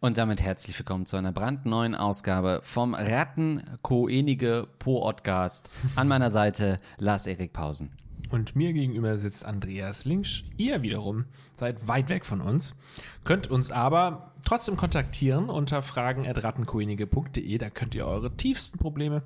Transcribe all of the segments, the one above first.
Und damit herzlich willkommen zu einer brandneuen Ausgabe vom Rattenkoenige Podcast. An meiner Seite Lars-Erik Pausen. Und mir gegenüber sitzt Andreas Linksch. Ihr wiederum seid weit weg von uns, könnt uns aber trotzdem kontaktieren unter fragen.rattenkoenige.de. Da könnt ihr eure tiefsten Probleme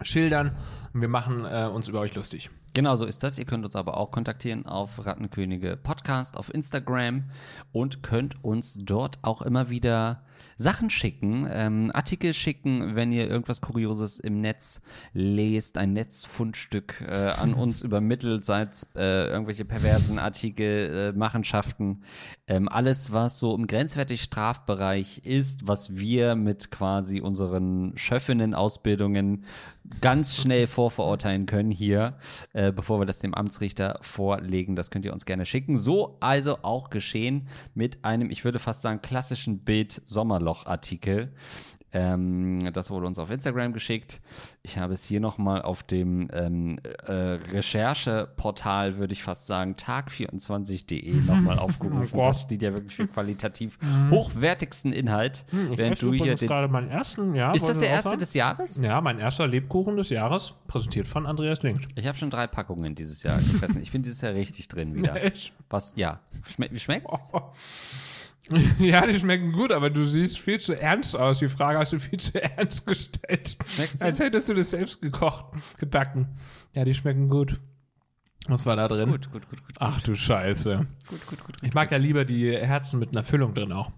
schildern und wir machen äh, uns über euch lustig. Genau so ist das. Ihr könnt uns aber auch kontaktieren auf Rattenkönige Podcast auf Instagram und könnt uns dort auch immer wieder Sachen schicken, ähm, Artikel schicken, wenn ihr irgendwas Kurioses im Netz lest, ein Netzfundstück äh, an uns übermittelt, seid äh, irgendwelche perversen Artikel, äh, Machenschaften, ähm, alles, was so im grenzwertig Strafbereich ist, was wir mit quasi unseren Schöffinnen-Ausbildungen ganz schnell vorverurteilen können hier, äh, bevor wir das dem Amtsrichter vorlegen. Das könnt ihr uns gerne schicken. So also auch geschehen mit einem, ich würde fast sagen, klassischen Bild-Sommerloch-Artikel. Ähm, das wurde uns auf Instagram geschickt. Ich habe es hier nochmal auf dem ähm, äh, Rechercheportal, würde ich fast sagen, tag24.de nochmal aufgerufen. Oh das steht ja wirklich für qualitativ hochwertigsten Inhalt. Hm, Ich Während du hier den, gerade meinen ersten, ja. ist das der erste sagen? des Jahres? Ja, mein erster Lebkuchen des Jahres, präsentiert von Andreas Linksch. Ich habe schon drei Packungen dieses Jahr gefressen. Ich bin dieses Jahr richtig drin wieder. Was? Ja. Schme wie schmeckt's? Ja, die schmecken gut, aber du siehst viel zu ernst aus. Die Frage hast du viel zu ernst gestellt. Schmeckt's Als hättest du das selbst gekocht, gebacken. Ja, die schmecken gut. Was war da drin? Gut, gut, gut, gut. Ach du Scheiße. gut, gut, gut. Ich mag ja lieber die Herzen mit einer Füllung drin auch.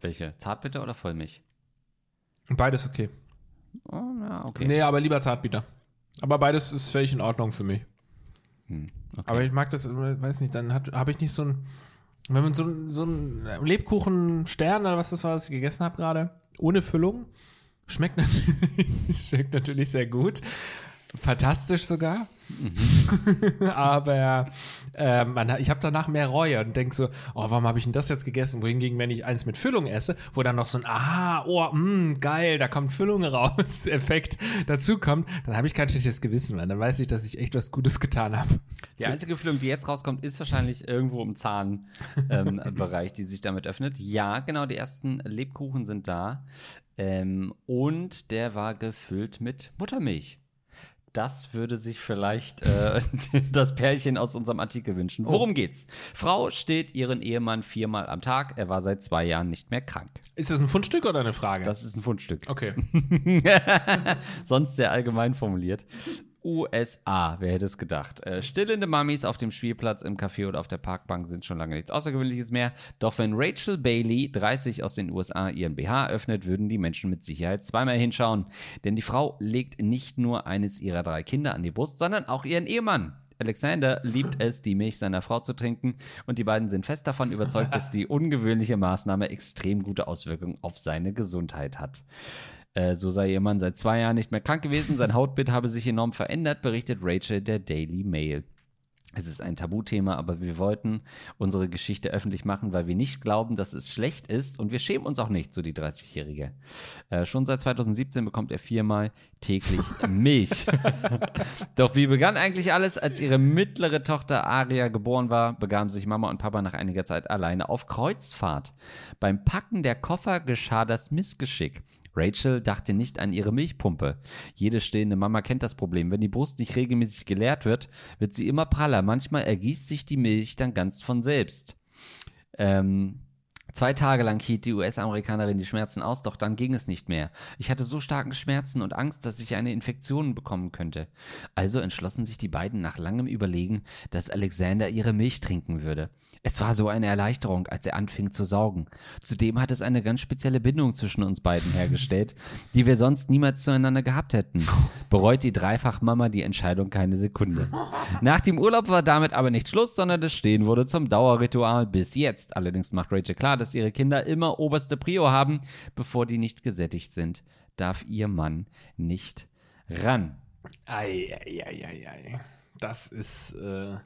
Welche? Zartbitter oder Vollmilch? Beides okay. Oh, ja, okay. Nee, aber lieber Zartbitter. Aber beides ist völlig in Ordnung für mich. Hm, okay. Aber ich mag das, äh, weiß nicht, dann habe ich nicht so ein, wenn man so, so ein Lebkuchen-Stern oder was das war, was ich gegessen habe gerade, ohne Füllung, schmeckt natürlich, schmeckt natürlich sehr gut. Fantastisch sogar. Aber äh, man, ich habe danach mehr Reue und denke so, oh, warum habe ich denn das jetzt gegessen? Wohingegen, wenn ich eins mit Füllung esse, wo dann noch so ein Aha, oh, mh, geil, da kommt Füllung raus, Effekt dazu kommt, dann habe ich kein schlechtes Gewissen mehr. Dann weiß ich, dass ich echt was Gutes getan habe. Die einzige Füllung, die jetzt rauskommt, ist wahrscheinlich irgendwo im Zahnbereich, ähm, die sich damit öffnet. Ja, genau, die ersten Lebkuchen sind da. Ähm, und der war gefüllt mit Buttermilch. Das würde sich vielleicht äh, das Pärchen aus unserem Artikel wünschen. Worum geht's? Frau steht ihren Ehemann viermal am Tag. Er war seit zwei Jahren nicht mehr krank. Ist das ein Fundstück oder eine Frage? Das ist ein Fundstück. okay. Sonst sehr allgemein formuliert. USA, wer hätte es gedacht? Äh, stillende Mummies auf dem Spielplatz, im Café oder auf der Parkbank sind schon lange nichts Außergewöhnliches mehr. Doch wenn Rachel Bailey, 30 aus den USA, ihren BH öffnet, würden die Menschen mit Sicherheit zweimal hinschauen. Denn die Frau legt nicht nur eines ihrer drei Kinder an die Brust, sondern auch ihren Ehemann. Alexander liebt es, die Milch seiner Frau zu trinken und die beiden sind fest davon überzeugt, dass die ungewöhnliche Maßnahme extrem gute Auswirkungen auf seine Gesundheit hat. Äh, so sei ihr Mann seit zwei Jahren nicht mehr krank gewesen, sein Hautbild habe sich enorm verändert, berichtet Rachel der Daily Mail. Es ist ein Tabuthema, aber wir wollten unsere Geschichte öffentlich machen, weil wir nicht glauben, dass es schlecht ist und wir schämen uns auch nicht, so die 30-Jährige. Äh, schon seit 2017 bekommt er viermal täglich Milch. Doch wie begann eigentlich alles? Als ihre mittlere Tochter Aria geboren war, begaben sich Mama und Papa nach einiger Zeit alleine auf Kreuzfahrt. Beim Packen der Koffer geschah das Missgeschick. Rachel dachte nicht an ihre Milchpumpe. Jede stillende Mama kennt das Problem. Wenn die Brust nicht regelmäßig geleert wird, wird sie immer praller. Manchmal ergießt sich die Milch dann ganz von selbst. Ähm, Zwei Tage lang hielt die US-Amerikanerin die Schmerzen aus, doch dann ging es nicht mehr. Ich hatte so starke Schmerzen und Angst, dass ich eine Infektion bekommen könnte. Also entschlossen sich die beiden nach langem Überlegen, dass Alexander ihre Milch trinken würde. Es war so eine Erleichterung, als er anfing zu saugen. Zudem hat es eine ganz spezielle Bindung zwischen uns beiden hergestellt, die wir sonst niemals zueinander gehabt hätten. Bereut die Dreifachmama die Entscheidung keine Sekunde. Nach dem Urlaub war damit aber nicht Schluss, sondern das Stehen wurde zum Dauerritual bis jetzt. Allerdings macht Rachel klar, dass ihre Kinder immer oberste Prio haben. Bevor die nicht gesättigt sind, darf ihr Mann nicht ran. Ei, ei, ei, ei, ei. Das ist. Äh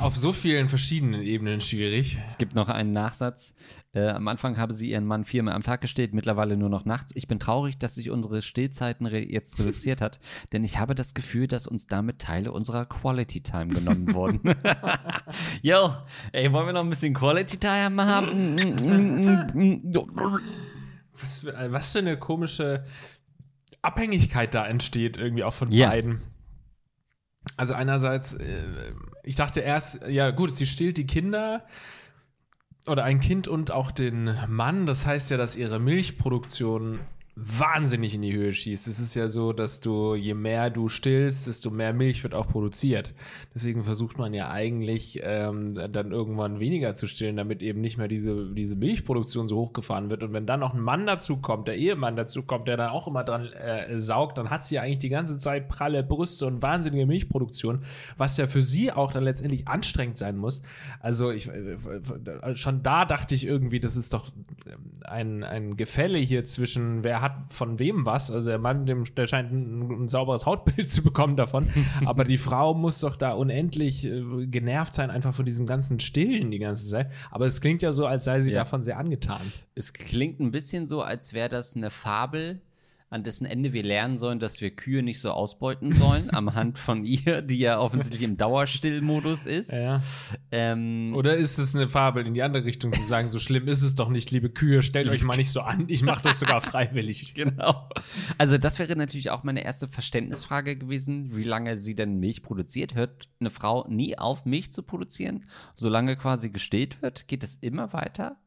Auf so vielen verschiedenen Ebenen schwierig. Es gibt noch einen Nachsatz. Äh, am Anfang habe sie ihren Mann viermal am Tag gestillt, mittlerweile nur noch nachts. Ich bin traurig, dass sich unsere Stillzeiten re jetzt reduziert hat, denn ich habe das Gefühl, dass uns damit Teile unserer Quality Time genommen wurden. Yo, ey, wollen wir noch ein bisschen Quality Time haben? Was für, was für eine komische Abhängigkeit da entsteht, irgendwie auch von Ja. beiden. Also einerseits, äh, ich dachte erst, ja gut, sie stillt die Kinder oder ein Kind und auch den Mann. Das heißt ja, dass ihre Milchproduktion wahnsinnig in die Höhe schießt. Es ist ja so, dass du, je mehr du stillst, desto mehr Milch wird auch produziert. Deswegen versucht man ja eigentlich ähm, dann irgendwann weniger zu stillen, damit eben nicht mehr diese, diese Milchproduktion so hochgefahren wird. Und wenn dann noch ein Mann dazu kommt, der Ehemann dazu kommt, der da auch immer dran äh, saugt, dann hat sie ja eigentlich die ganze Zeit pralle Brüste und wahnsinnige Milchproduktion, was ja für sie auch dann letztendlich anstrengend sein muss. Also ich äh, schon da dachte ich irgendwie, das ist doch ähm, ein, ein Gefälle hier zwischen wer hat von wem was. Also der Mann, dem, der scheint ein, ein sauberes Hautbild zu bekommen davon. Aber die Frau muss doch da unendlich äh, genervt sein, einfach von diesem ganzen Stillen die ganze Zeit. Aber es klingt ja so, als sei sie Ja. davon sehr angetan. Es klingt ein bisschen so, als wäre das eine Fabel, an dessen Ende wir lernen sollen, dass wir Kühe nicht so ausbeuten sollen, am Hand von ihr, die ja offensichtlich im Dauerstillmodus ist. Ja. Ähm, Oder ist es eine Fabel in die andere Richtung zu sagen, so schlimm ist es doch nicht, liebe Kühe, stellt euch mal nicht so an, ich mache das sogar freiwillig. Genau. Also das wäre natürlich auch meine erste Verständnisfrage gewesen, wie lange sie denn Milch produziert. Hört eine Frau nie auf, Milch zu produzieren, solange quasi gestillt wird? Geht es immer weiter?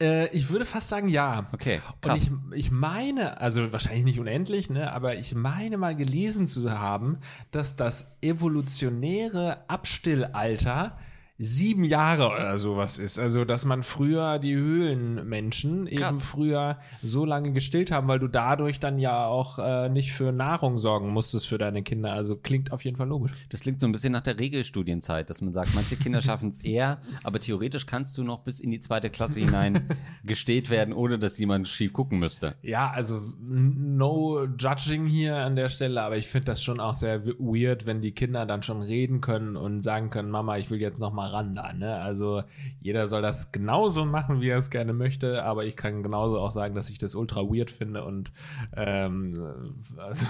Äh, ich würde fast sagen, ja. Okay, Und krass. ich, ich meine, also wahrscheinlich nicht unendlich, ne, aber ich meine mal gelesen zu haben, dass das evolutionäre Abstillalter sieben Jahre oder sowas ist. Also, dass man früher die Höhlenmenschen eben Krass. früher so lange gestillt haben, weil du dadurch dann ja auch äh, nicht für Nahrung sorgen musstest für deine Kinder. Also klingt auf jeden Fall logisch. Das klingt so ein bisschen nach der Regelstudienzeit, dass man sagt, manche Kinder schaffen es eher, aber theoretisch kannst du noch bis in die zweite Klasse hinein gestillt werden, ohne dass jemand schief gucken müsste. Ja, also no judging hier an der Stelle, aber ich finde das schon auch sehr weird, wenn die Kinder dann schon reden können und sagen können, Mama, ich will jetzt noch mal ran da. Ne? Also jeder soll das genauso machen, wie er es gerne möchte, aber ich kann genauso auch sagen, dass ich das ultra weird finde und ähm, also,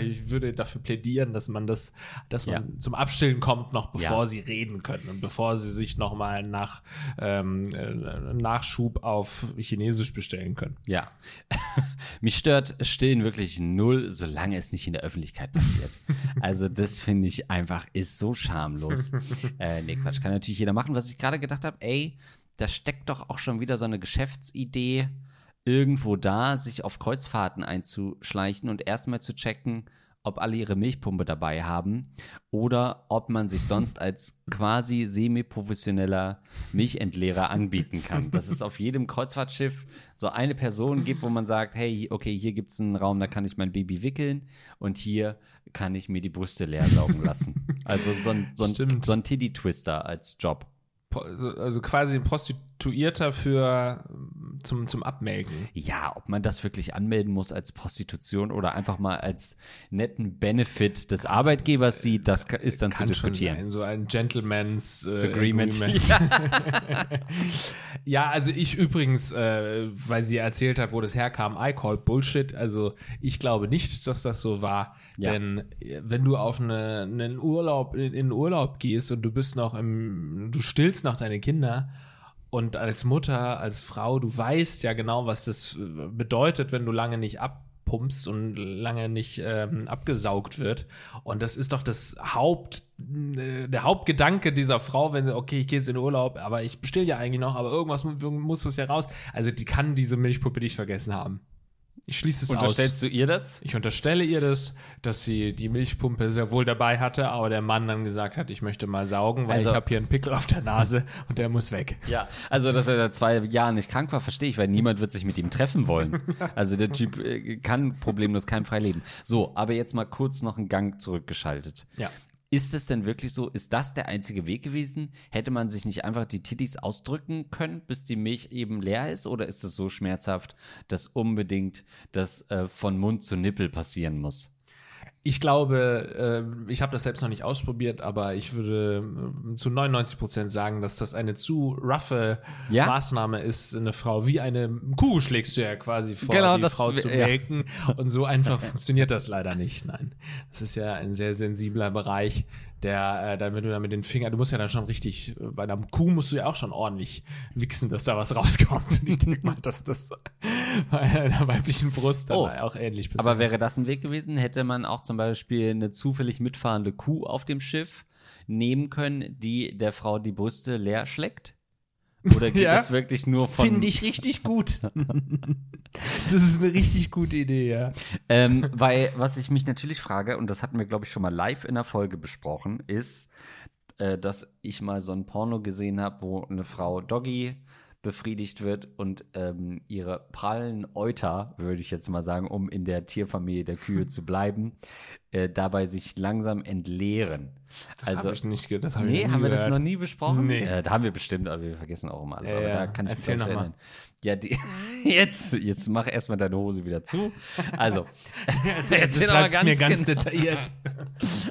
ich würde dafür plädieren, dass man das, dass man Ja. zum Abstillen kommt, noch bevor Ja. sie reden können und bevor sie sich noch mal nach ähm, äh, Nachschub auf Chinesisch bestellen können. Ja. Mich stört Stillen wirklich null, solange es nicht in der Öffentlichkeit passiert. Also, das finde ich einfach, ist so schamlos. äh, nee, Quatsch, kann natürlich jeder machen. Was ich gerade gedacht habe, ey, da steckt doch auch schon wieder so eine Geschäftsidee irgendwo da, sich auf Kreuzfahrten einzuschleichen und erstmal zu checken, ob alle ihre Milchpumpe dabei haben oder ob man sich sonst als quasi semi-professioneller Milchentleerer anbieten kann. Dass es auf jedem Kreuzfahrtschiff so eine Person gibt, wo man sagt, hey, okay, hier gibt es einen Raum, da kann ich mein Baby wickeln und hier kann ich mir die Brüste leer saugen lassen. Also so ein, so ein, so ein Titty-Twister als Job. Also quasi ein Prostituierter für zum, zum Abmelken. Ja, ob man das wirklich anmelden muss als Prostitution oder einfach mal als netten Benefit des Arbeitgebers sieht, das ist dann zu Kann schon diskutieren. sein, so ein Gentleman's äh, Agreement. ja, also ich übrigens, äh, weil sie erzählt hat, wo das herkam, I call Bullshit. Also ich glaube nicht, dass das so war. Ja. Denn äh, wenn du auf eine, einen Urlaub, in, in Urlaub gehst und du bist noch im, du stillst noch deine Kinder und als Mutter, als Frau, du weißt ja genau, was das äh, bedeutet, wenn du lange nicht abpumpst und lange nicht ähm, abgesaugt wird. Und das ist doch das Haupt, äh, der Hauptgedanke dieser Frau, wenn sie, okay, ich gehe jetzt in den Urlaub, aber ich bestill ja eigentlich noch, aber irgendwas mu- muss es ja raus. Also die kann diese Milchpuppe nicht vergessen haben. Ich schließe es aus. Unterstellst du ihr das? Ich unterstelle ihr das, dass sie die Milchpumpe sehr wohl dabei hatte, aber der Mann dann gesagt hat, ich möchte mal saugen, weil Also- ich habe hier einen Pickel auf der Nase und der muss weg. Ja, also dass er seit zwei Jahren nicht krank war, verstehe ich, weil niemand wird sich mit ihm treffen wollen. Also der Typ äh, kann problemlos keimfrei leben. So, aber jetzt mal kurz noch einen Gang zurückgeschaltet. Ja. Ist es denn wirklich so? Ist das der einzige Weg gewesen? Hätte man sich nicht einfach die Tittis ausdrücken können, bis die Milch eben leer ist? Oder ist es so schmerzhaft, dass unbedingt das äh, von Mund zu Nippel passieren muss? Ich glaube, äh, ich habe das selbst noch nicht ausprobiert, aber ich würde äh, zu 99 Prozent sagen, dass das eine zu roughe Ja? Maßnahme ist, eine Frau wie eine Kuh schlägst du ja quasi vor, Genau, die das Frau zu ja. melken. Und so einfach funktioniert das leider nicht. Nein, das ist ja ein sehr sensibler Bereich, der, äh, dann, wenn du da mit den Fingern, du musst ja dann schon richtig, äh, bei einer Kuh musst du ja auch schon ordentlich wichsen, dass da was rauskommt. Und ich denke mal, dass das bei einer weiblichen Brust dann Oh. auch ähnlich Aber passiert. wäre das ein Weg gewesen? Hätte man auch zum Beispiel eine zufällig mitfahrende Kuh auf dem Schiff nehmen können, die der Frau die Brüste leer schleckt? Oder geht Ja. das wirklich nur von. Finde ich richtig gut. das ist eine richtig gute Idee, ja. Ähm, weil, was ich mich natürlich frage, und das hatten wir, glaube ich, schon mal live in der Folge besprochen, ist, äh, dass ich mal so ein Porno gesehen habe, wo eine Frau Doggy befriedigt wird und ähm, ihre prallen Euter, würde ich jetzt mal sagen, um in der Tierfamilie der Kühe zu bleiben, äh, dabei sich langsam entleeren. Das also, habe ich nicht ge- das hab nee, haben wir das gehört. noch nie besprochen? Nee. Äh, da haben wir bestimmt, aber wir vergessen auch immer alles. Ja, aber ja. da kann ich Erzähl mich noch erinnern. Ja, die, jetzt, jetzt mach erstmal deine Hose wieder zu. Also, Du erzähl mal mir ganz genau. detailliert.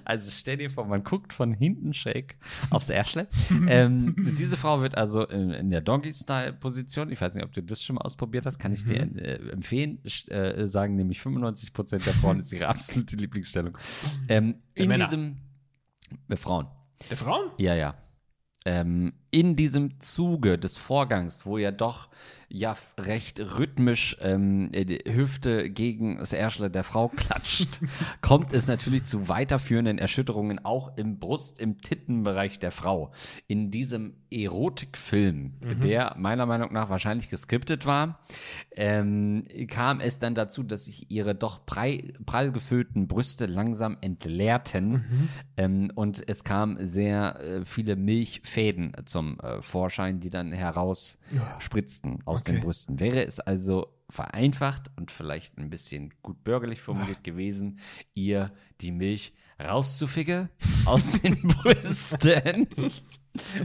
Also stell dir vor, man guckt von hinten schräg aufs Ärschle. ähm, diese Frau wird also in, in der Doggy-Style-Position, ich weiß nicht, ob du das schon mal ausprobiert hast, kann ich dir Mhm. äh, empfehlen, äh, sagen nämlich 95% der Frauen ist ihre absolute Lieblingsstellung. Ähm, in Männer. diesem, Frauen, Der Frauen? ja, ja. Ähm, in diesem Zuge des Vorgangs, wo ja doch ja recht rhythmisch ähm, äh, die Hüfte gegen das Ärschle der Frau klatscht, kommt es natürlich zu weiterführenden Erschütterungen auch im Brust-, im Tittenbereich der Frau. In diesem Erotikfilm, der meiner Meinung nach wahrscheinlich geskriptet war, ähm, kam es dann dazu, dass sich ihre doch prall, prall gefüllten Brüste langsam entleerten. Ähm, und es kamen sehr äh, viele Milchfäden zum äh, Vorschein, die dann herausspritzten aus den Okay. Brüsten. Wäre es also vereinfacht und vielleicht ein bisschen gut bürgerlich formuliert gewesen, ihr die Milch rauszufigge aus den Brüsten?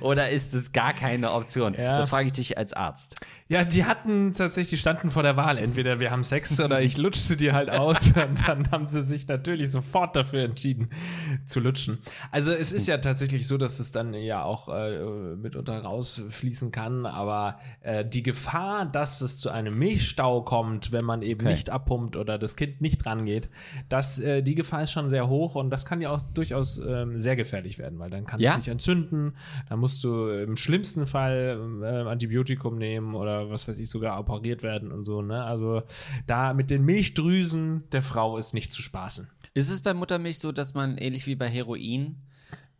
Oder ist es gar keine Option? Ja. Das frage ich dich als Arzt. Ja, die hatten tatsächlich, die standen vor der Wahl. Entweder wir haben Sex oder ich lutsche sie dir halt aus. Und dann haben sie sich natürlich sofort dafür entschieden, zu lutschen. Also es ist ja tatsächlich so, dass es dann ja auch äh, mitunter rausfließen kann. Aber äh, die Gefahr, dass es zu einem Milchstau kommt, wenn man eben Okay. nicht abpumpt oder das Kind nicht rangeht, das, äh, die Gefahr ist schon sehr hoch und das kann ja auch durchaus ähm, sehr gefährlich werden, weil dann kann Ja? es sich entzünden. Dann musst du im schlimmsten Fall äh, Antibiotikum nehmen oder was weiß ich, sogar operiert werden und so. Ne? Also da mit den Milchdrüsen der Frau ist nicht zu spaßen. Ist es bei Muttermilch so, dass man ähnlich wie bei Heroin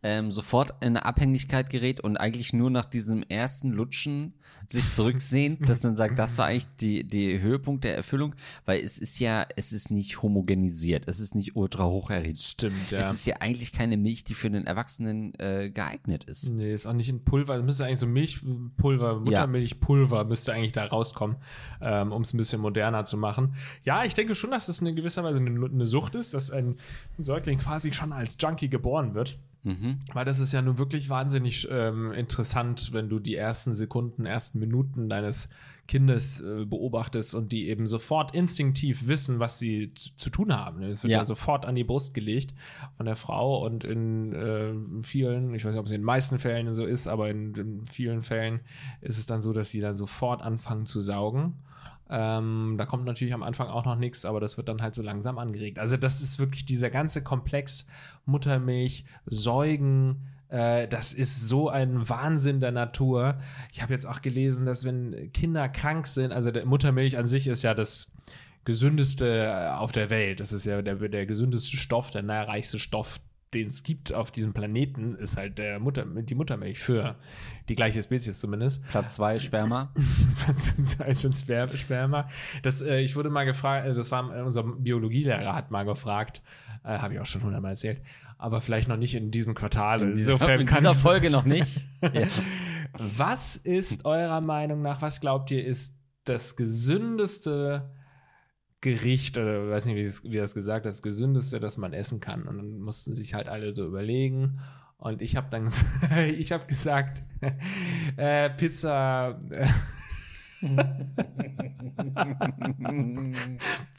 ähm, sofort in eine Abhängigkeit gerät und eigentlich nur nach diesem ersten Lutschen sich zurücksehnt, dass man sagt, das war eigentlich die, die Höhepunkt der Erfüllung, weil es ist ja, es ist nicht homogenisiert, es ist nicht ultra hoch erhitzt. Stimmt, ja. Es ist ja eigentlich keine Milch, die für den Erwachsenen äh, geeignet ist. Nee, ist auch nicht in Pulver. Es müsste eigentlich so Milchpulver, Muttermilchpulver müsste eigentlich da rauskommen, ähm, um es ein bisschen moderner zu machen. Ja, ich denke schon, dass das in gewisser Weise eine, eine Sucht ist, dass ein Säugling quasi schon als Junkie geboren wird. Mhm. Weil das ist ja nun wirklich wahnsinnig ähm, interessant, wenn du die ersten Sekunden, ersten Minuten deines Kindes äh, beobachtest und die eben sofort instinktiv wissen, was sie zu, tun haben. Es wird ja. Ja. sofort an die Brust gelegt von der Frau und in äh, vielen, ich weiß nicht, ob es in den meisten Fällen so ist, aber in, in vielen Fällen ist es dann so, dass sie dann sofort anfangen zu saugen. Ähm, da kommt natürlich am Anfang auch noch nichts, aber das wird dann halt so langsam angeregt. Also das ist wirklich dieser ganze Komplex Muttermilch, Säugen, äh, das ist so ein Wahnsinn der Natur. Ich habe jetzt auch gelesen, dass wenn Kinder krank sind, also Muttermilch an sich ist ja das gesündeste äh, auf der Welt. Das ist ja der, der gesündeste Stoff, der nährreichste Stoff, den es gibt auf diesem Planeten, ist halt der Mutter, die Muttermilch für die gleiche Spezies zumindest. Platz zwei Sperma. Das ist schon Sper Sperma. Das, äh, ich wurde mal gefragt, äh, das war äh, unser Biologielehrer hat mal gefragt, äh, habe ich auch schon hundertmal erzählt, aber vielleicht noch nicht in diesem Quartal. In dieser, Insofern in dieser Folge noch nicht. ja. Was ist eurer Meinung nach, was glaubt ihr, ist das gesündeste Gericht, oder weiß nicht, wie es- wie er es gesagt hat, das gesündeste, das man essen kann? Und dann mussten sich halt alle so überlegen. Und ich habe dann ich habe gesagt, äh, Pizza.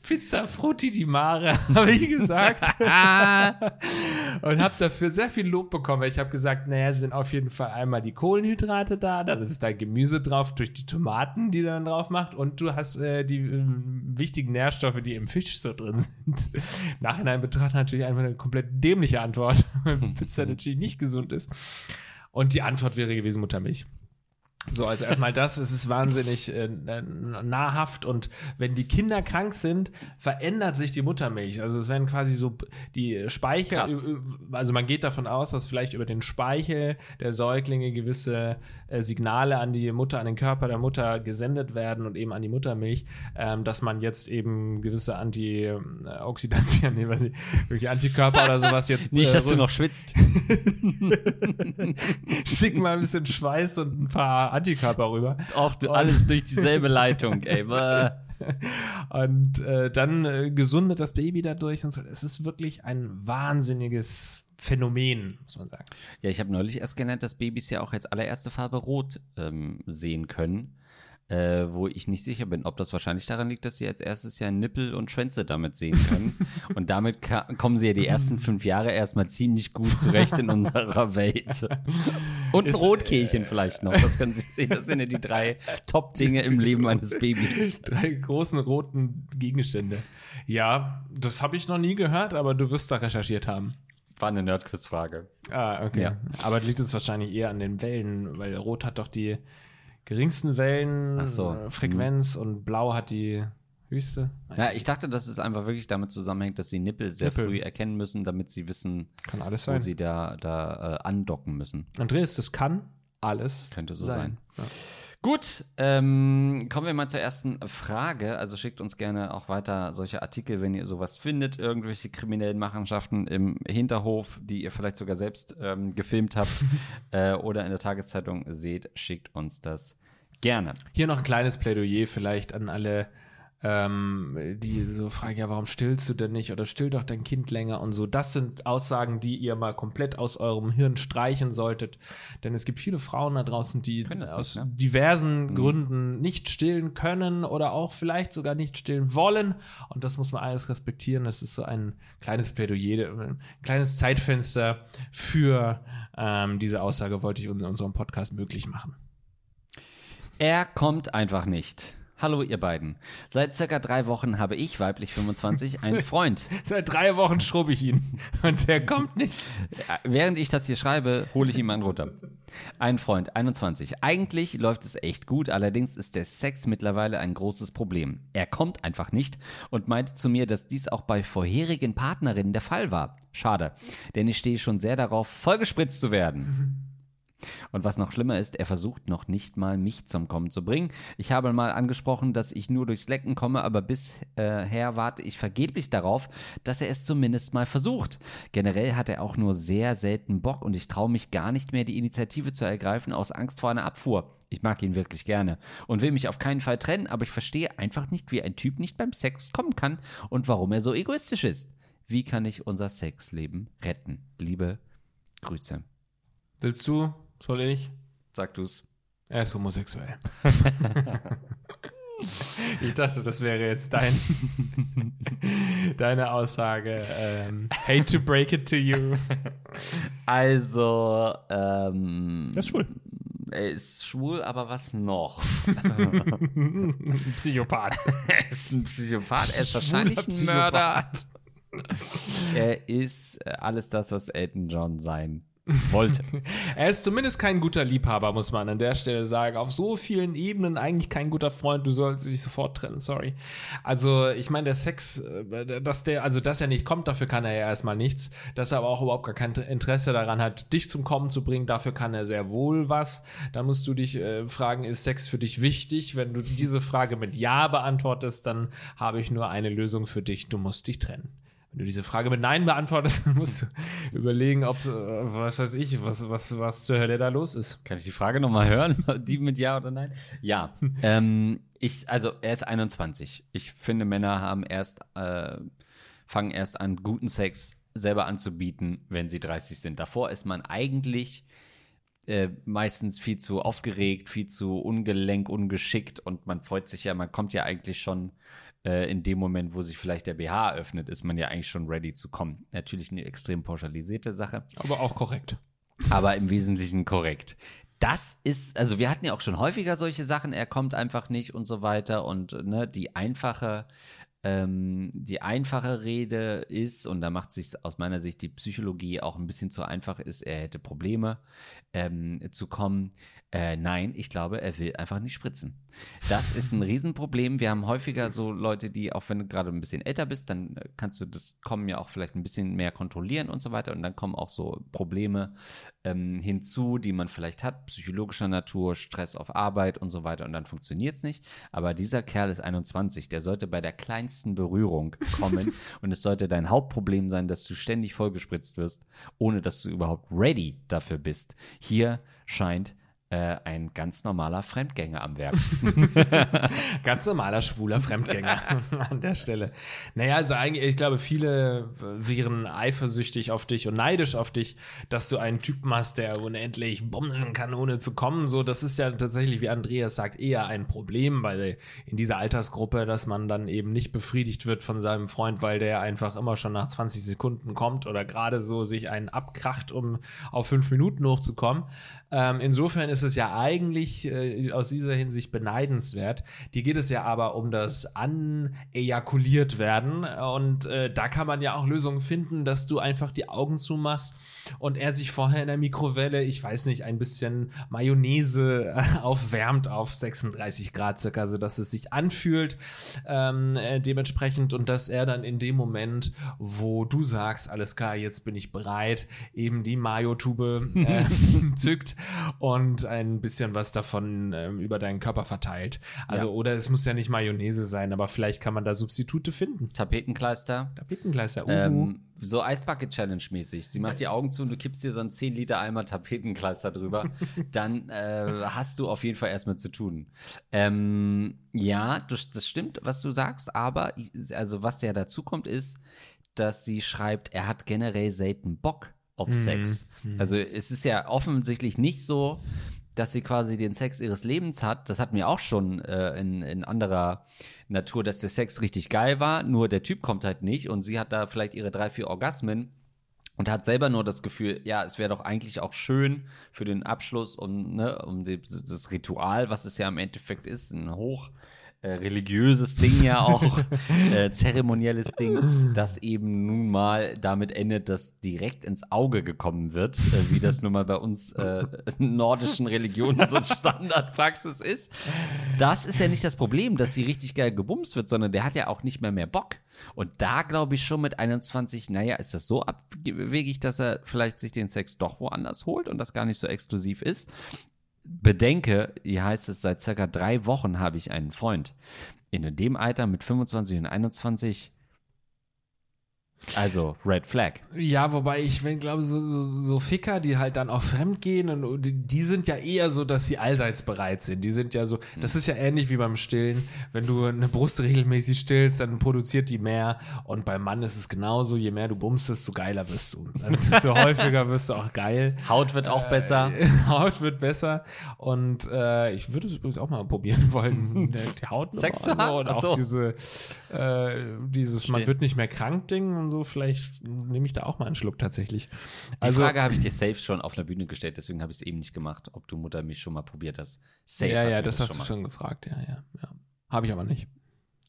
Pizza Frutti di Mare, habe ich gesagt. und habe dafür sehr viel Lob bekommen. Ich habe gesagt, naja, sind auf jeden Fall einmal die Kohlenhydrate da, dann ist da Gemüse drauf durch die Tomaten, die du dann drauf macht und du hast äh, die äh, wichtigen Nährstoffe, die im Fisch so drin sind. Nachhinein betrachtet natürlich einfach eine komplett dämliche Antwort, weil Pizza natürlich nicht gesund ist. Und die Antwort wäre gewesen Muttermilch. So, also erstmal das, es ist wahnsinnig äh, nahrhaft und wenn die Kinder krank sind, verändert sich die Muttermilch. Also es werden quasi so die Speichel, Krass. also man geht davon aus, dass vielleicht über den Speichel der Säuglinge gewisse äh, Signale an die Mutter, an den Körper der Mutter gesendet werden und eben an die Muttermilch, ähm, dass man jetzt eben gewisse Antioxidantien, nee, weiß ich, wirklich Antikörper oder sowas jetzt Nicht, äh, dass du noch schwitzt. schick mal ein bisschen Schweiß und ein paar Antikörper rüber. Auch du, alles durch dieselbe Leitung, ey. Und äh, dann äh, gesundet das Baby dadurch und so. Es ist wirklich ein wahnsinniges Phänomen, muss man sagen. Ja, ich habe neulich erst gelernt, dass Babys ja auch als allererste Farbe rot ähm, sehen können. Äh, wo ich nicht sicher bin, ob das wahrscheinlich daran liegt, dass sie als erstes ja Nippel und Schwänze damit sehen können. und damit kommen sie ja die ersten fünf Jahre erstmal ziemlich gut zurecht in unserer Welt. Und ein Rotkehlchen vielleicht noch. Das können Sie sehen. Das sind ja die drei Top-Dinge im Leben eines Babys. Drei großen roten Gegenstände. Ja, das habe ich noch nie gehört, aber du wirst da recherchiert haben. War eine Nerdquiz-Frage. Ah, okay. Ja. Aber liegt es wahrscheinlich eher an den Wellen, weil Rot hat doch die geringsten Wellen, Ach so. äh, Frequenz und Blau hat die höchste. Ja, ich dachte, dass es einfach wirklich damit zusammenhängt, dass sie Nippel sehr Nippel. früh erkennen müssen, damit sie wissen, wo sein. sie da, da äh, andocken müssen. Andreas, das kann alles Könnte so sein. Ja. Gut, ähm, kommen wir mal zur ersten Frage. Also schickt uns gerne auch weiter solche Artikel, wenn ihr sowas findet, irgendwelche kriminellen Machenschaften im Hinterhof, die ihr vielleicht sogar selbst ähm, gefilmt habt äh, oder in der Tageszeitung seht, schickt uns das gerne. Hier noch ein kleines Plädoyer vielleicht an alle, ähm, die so fragen, ja, warum stillst du denn nicht oder still doch dein Kind länger und so. Das sind Aussagen, die ihr mal komplett aus eurem Hirn streichen solltet, denn es gibt viele Frauen da draußen, die aus nicht, ne? diversen Gründen nicht stillen können oder auch vielleicht sogar nicht stillen wollen und das muss man alles respektieren. Das ist so ein kleines Plädoyer, ein kleines Zeitfenster für ähm, diese Aussage wollte ich in unserem Podcast möglich machen. Er kommt einfach nicht. Hallo, ihr beiden. Seit circa drei Wochen habe ich, weiblich 25, einen Freund. Seit drei Wochen schrub ich ihn und der kommt nicht. Während ich das hier schreibe, hole ich ihm einen runter. Ein Freund, 21. Eigentlich läuft es echt gut, allerdings ist der Sex mittlerweile ein großes Problem. Er kommt einfach nicht und meinte zu mir, dass dies auch bei vorherigen Partnerinnen der Fall war. Schade, denn ich stehe schon sehr darauf, vollgespritzt zu werden. Und was noch schlimmer ist, er versucht noch nicht mal, mich zum Kommen zu bringen. Ich habe mal angesprochen, dass ich nur durchs Lecken komme, aber bisher warte ich vergeblich darauf, dass er es zumindest mal versucht. Generell hat er auch nur sehr selten Bock und ich traue mich gar nicht mehr, die Initiative zu ergreifen aus Angst vor einer Abfuhr. Ich mag ihn wirklich gerne und will mich auf keinen Fall trennen, aber ich verstehe einfach nicht, wie ein Typ nicht beim Sex kommen kann und warum er so egoistisch ist. Wie kann ich unser Sexleben retten? Liebe Grüße. Willst du? Soll ich? Sag du's. Er ist homosexuell. ich dachte, das wäre jetzt dein, deine Aussage. Ähm, hate to break it to you. Also, ähm. Er ist schwul. Er ist schwul, aber was noch? Psychopath. er ist ein Psychopath, er ist wahrscheinlich ein Schwuler Mörder. er ist äh, alles das, was Elton John sein wollte. Er ist zumindest kein guter Liebhaber, muss man an der Stelle sagen. Auf so vielen Ebenen eigentlich kein guter Freund. Du sollst dich sofort trennen, sorry. Also, ich meine, der Sex, äh, dass der, also, dass er nicht kommt, dafür kann er ja erstmal nichts. Dass er aber auch überhaupt gar kein Interesse daran hat, dich zum Kommen zu bringen, dafür kann er sehr wohl was. Da musst du dich äh, fragen, ist Sex für dich wichtig? Wenn du diese Frage mit Ja beantwortest, dann habe ich nur eine Lösung für dich. Du musst dich trennen. Wenn du diese Frage mit Nein beantwortest, dann musst du überlegen, ob, äh, was weiß ich, was, was, was zur Hölle da los ist. Kann ich die Frage nochmal hören? Die mit Ja oder Nein? Ja. ähm, ich, also, er ist 21. Ich finde, Männer haben erst, äh, fangen erst an, guten Sex selber anzubieten, wenn sie 30 sind. Davor ist man eigentlich äh, meistens viel zu aufgeregt, viel zu ungelenk, ungeschickt und man freut sich ja, man kommt ja eigentlich schon äh, in dem Moment, wo sich vielleicht der BH öffnet, ist man ja eigentlich schon ready zu kommen. Natürlich eine extrem pauschalisierte Sache. Aber auch korrekt. Aber im Wesentlichen korrekt. Das ist, also wir hatten ja auch schon häufiger solche Sachen, er kommt einfach nicht und so weiter. Und ne, die einfache ähm, die einfache Rede ist, und da macht sich aus meiner Sicht die Psychologie auch ein bisschen zu einfach, ist, er hätte Probleme ähm, zu kommen. Äh, nein, ich glaube, er will einfach nicht spritzen. Das ist ein Riesenproblem. Wir haben häufiger so Leute, die, auch wenn du gerade ein bisschen älter bist, dann äh, kannst du das Kommen ja auch vielleicht ein bisschen mehr kontrollieren und so weiter. Und dann kommen auch so Probleme ähm, hinzu, die man vielleicht hat, psychologischer Natur, Stress auf Arbeit und so weiter. Und dann funktioniert es nicht. Aber dieser Kerl ist 21, der sollte bei der kleinsten Berührung kommen. und es sollte dein Hauptproblem sein, dass du ständig vollgespritzt wirst, ohne dass du überhaupt ready dafür bist. Hier scheint äh, ein ganz normaler Fremdgänger am Werk. ganz normaler schwuler Fremdgänger an der Stelle. Naja, also eigentlich, ich glaube, viele wären eifersüchtig auf dich und neidisch auf dich, dass du einen Typen hast, der unendlich Bombenkanone zu kommen. So, das ist ja tatsächlich, wie Andreas sagt, eher ein Problem, weil in dieser Altersgruppe, dass man dann eben nicht befriedigt wird von seinem Freund, weil der einfach immer schon nach 20 Sekunden kommt oder gerade so sich einen abkracht, um auf fünf Minuten hochzukommen. Ähm, insofern ist es ja eigentlich äh, aus dieser Hinsicht beneidenswert. Die geht es ja aber um das Anejakuliert werden. Und äh, da kann man ja auch Lösungen finden, dass du einfach die Augen zumachst und er sich vorher in der Mikrowelle, ich weiß nicht, ein bisschen Mayonnaise äh, aufwärmt auf 36 Grad circa, sodass es sich anfühlt ähm, äh, dementsprechend und dass er dann in dem Moment, wo du sagst, alles klar, jetzt bin ich bereit, eben die Mayo-Tube äh, zückt und ein bisschen was davon ähm, über deinen Körper verteilt. Also, ja. oder es muss ja nicht Mayonnaise sein, aber vielleicht kann man da Substitute finden. Tapetenkleister. Tapetenkleister, uh. ähm, so Eisbucket Challenge mäßig. Sie macht die Augen zu und du kippst dir so einen 10 Liter Eimer Tapetenkleister drüber. Dann äh, hast du auf jeden Fall erstmal zu tun. Ähm, ja, das, das stimmt, was du sagst, aber also was ja dazu kommt, ist, dass sie schreibt, er hat generell selten Bock auf mhm. Sex. Mhm. Also es ist ja offensichtlich nicht so, dass sie quasi den Sex ihres Lebens hat. Das hatten wir auch schon äh, in, in anderer Natur, dass der Sex richtig geil war, nur der Typ kommt halt nicht und sie hat da vielleicht ihre drei, vier Orgasmen und hat selber nur das Gefühl, ja, es wäre doch eigentlich auch schön für den Abschluss und ne, um die, das Ritual, was es ja im Endeffekt ist, ein hoch äh, religiöses Ding ja auch, äh, zeremonielles Ding, das eben nun mal damit endet, dass direkt ins Auge gekommen wird, äh, wie das nun mal bei uns äh, nordischen Religionen so Standardpraxis ist. Das ist ja nicht das Problem, dass sie richtig geil gebumst wird, sondern der hat ja auch nicht mehr mehr Bock. Und da glaube ich schon mit 21, naja, ist das so abwegig, dass er vielleicht sich den Sex doch woanders holt und das gar nicht so exklusiv ist bedenke, hier heißt es, seit circa drei Wochen habe ich einen Freund. In dem Alter mit 25 und 21 also Red Flag. Ja, wobei ich wenn, glaube, so, so, so Ficker, die halt dann auch fremd gehen und die sind ja eher so, dass sie allseits bereit sind. Die sind ja so, das ist ja ähnlich wie beim Stillen. Wenn du eine Brust regelmäßig stillst, dann produziert die mehr. Und beim Mann ist es genauso, je mehr du bummst, desto geiler wirst du. Desto häufiger wirst du auch geil. Haut wird auch äh, besser. Haut wird besser. Und äh, ich würde es übrigens auch mal probieren wollen, die Haut Sex zu haben. Und auch so. diese, äh, dieses, Stimmt. man wird nicht mehr krank Ding und so, vielleicht nehme ich da auch mal einen Schluck tatsächlich. Die also, Frage habe ich dir safe schon auf der Bühne gestellt, deswegen habe ich es eben nicht gemacht, ob du Mutter mich schon mal probiert hast. Safe ja, ja, das hast schon du schon gefragt, ja, ja. ja. Habe ich aber nicht.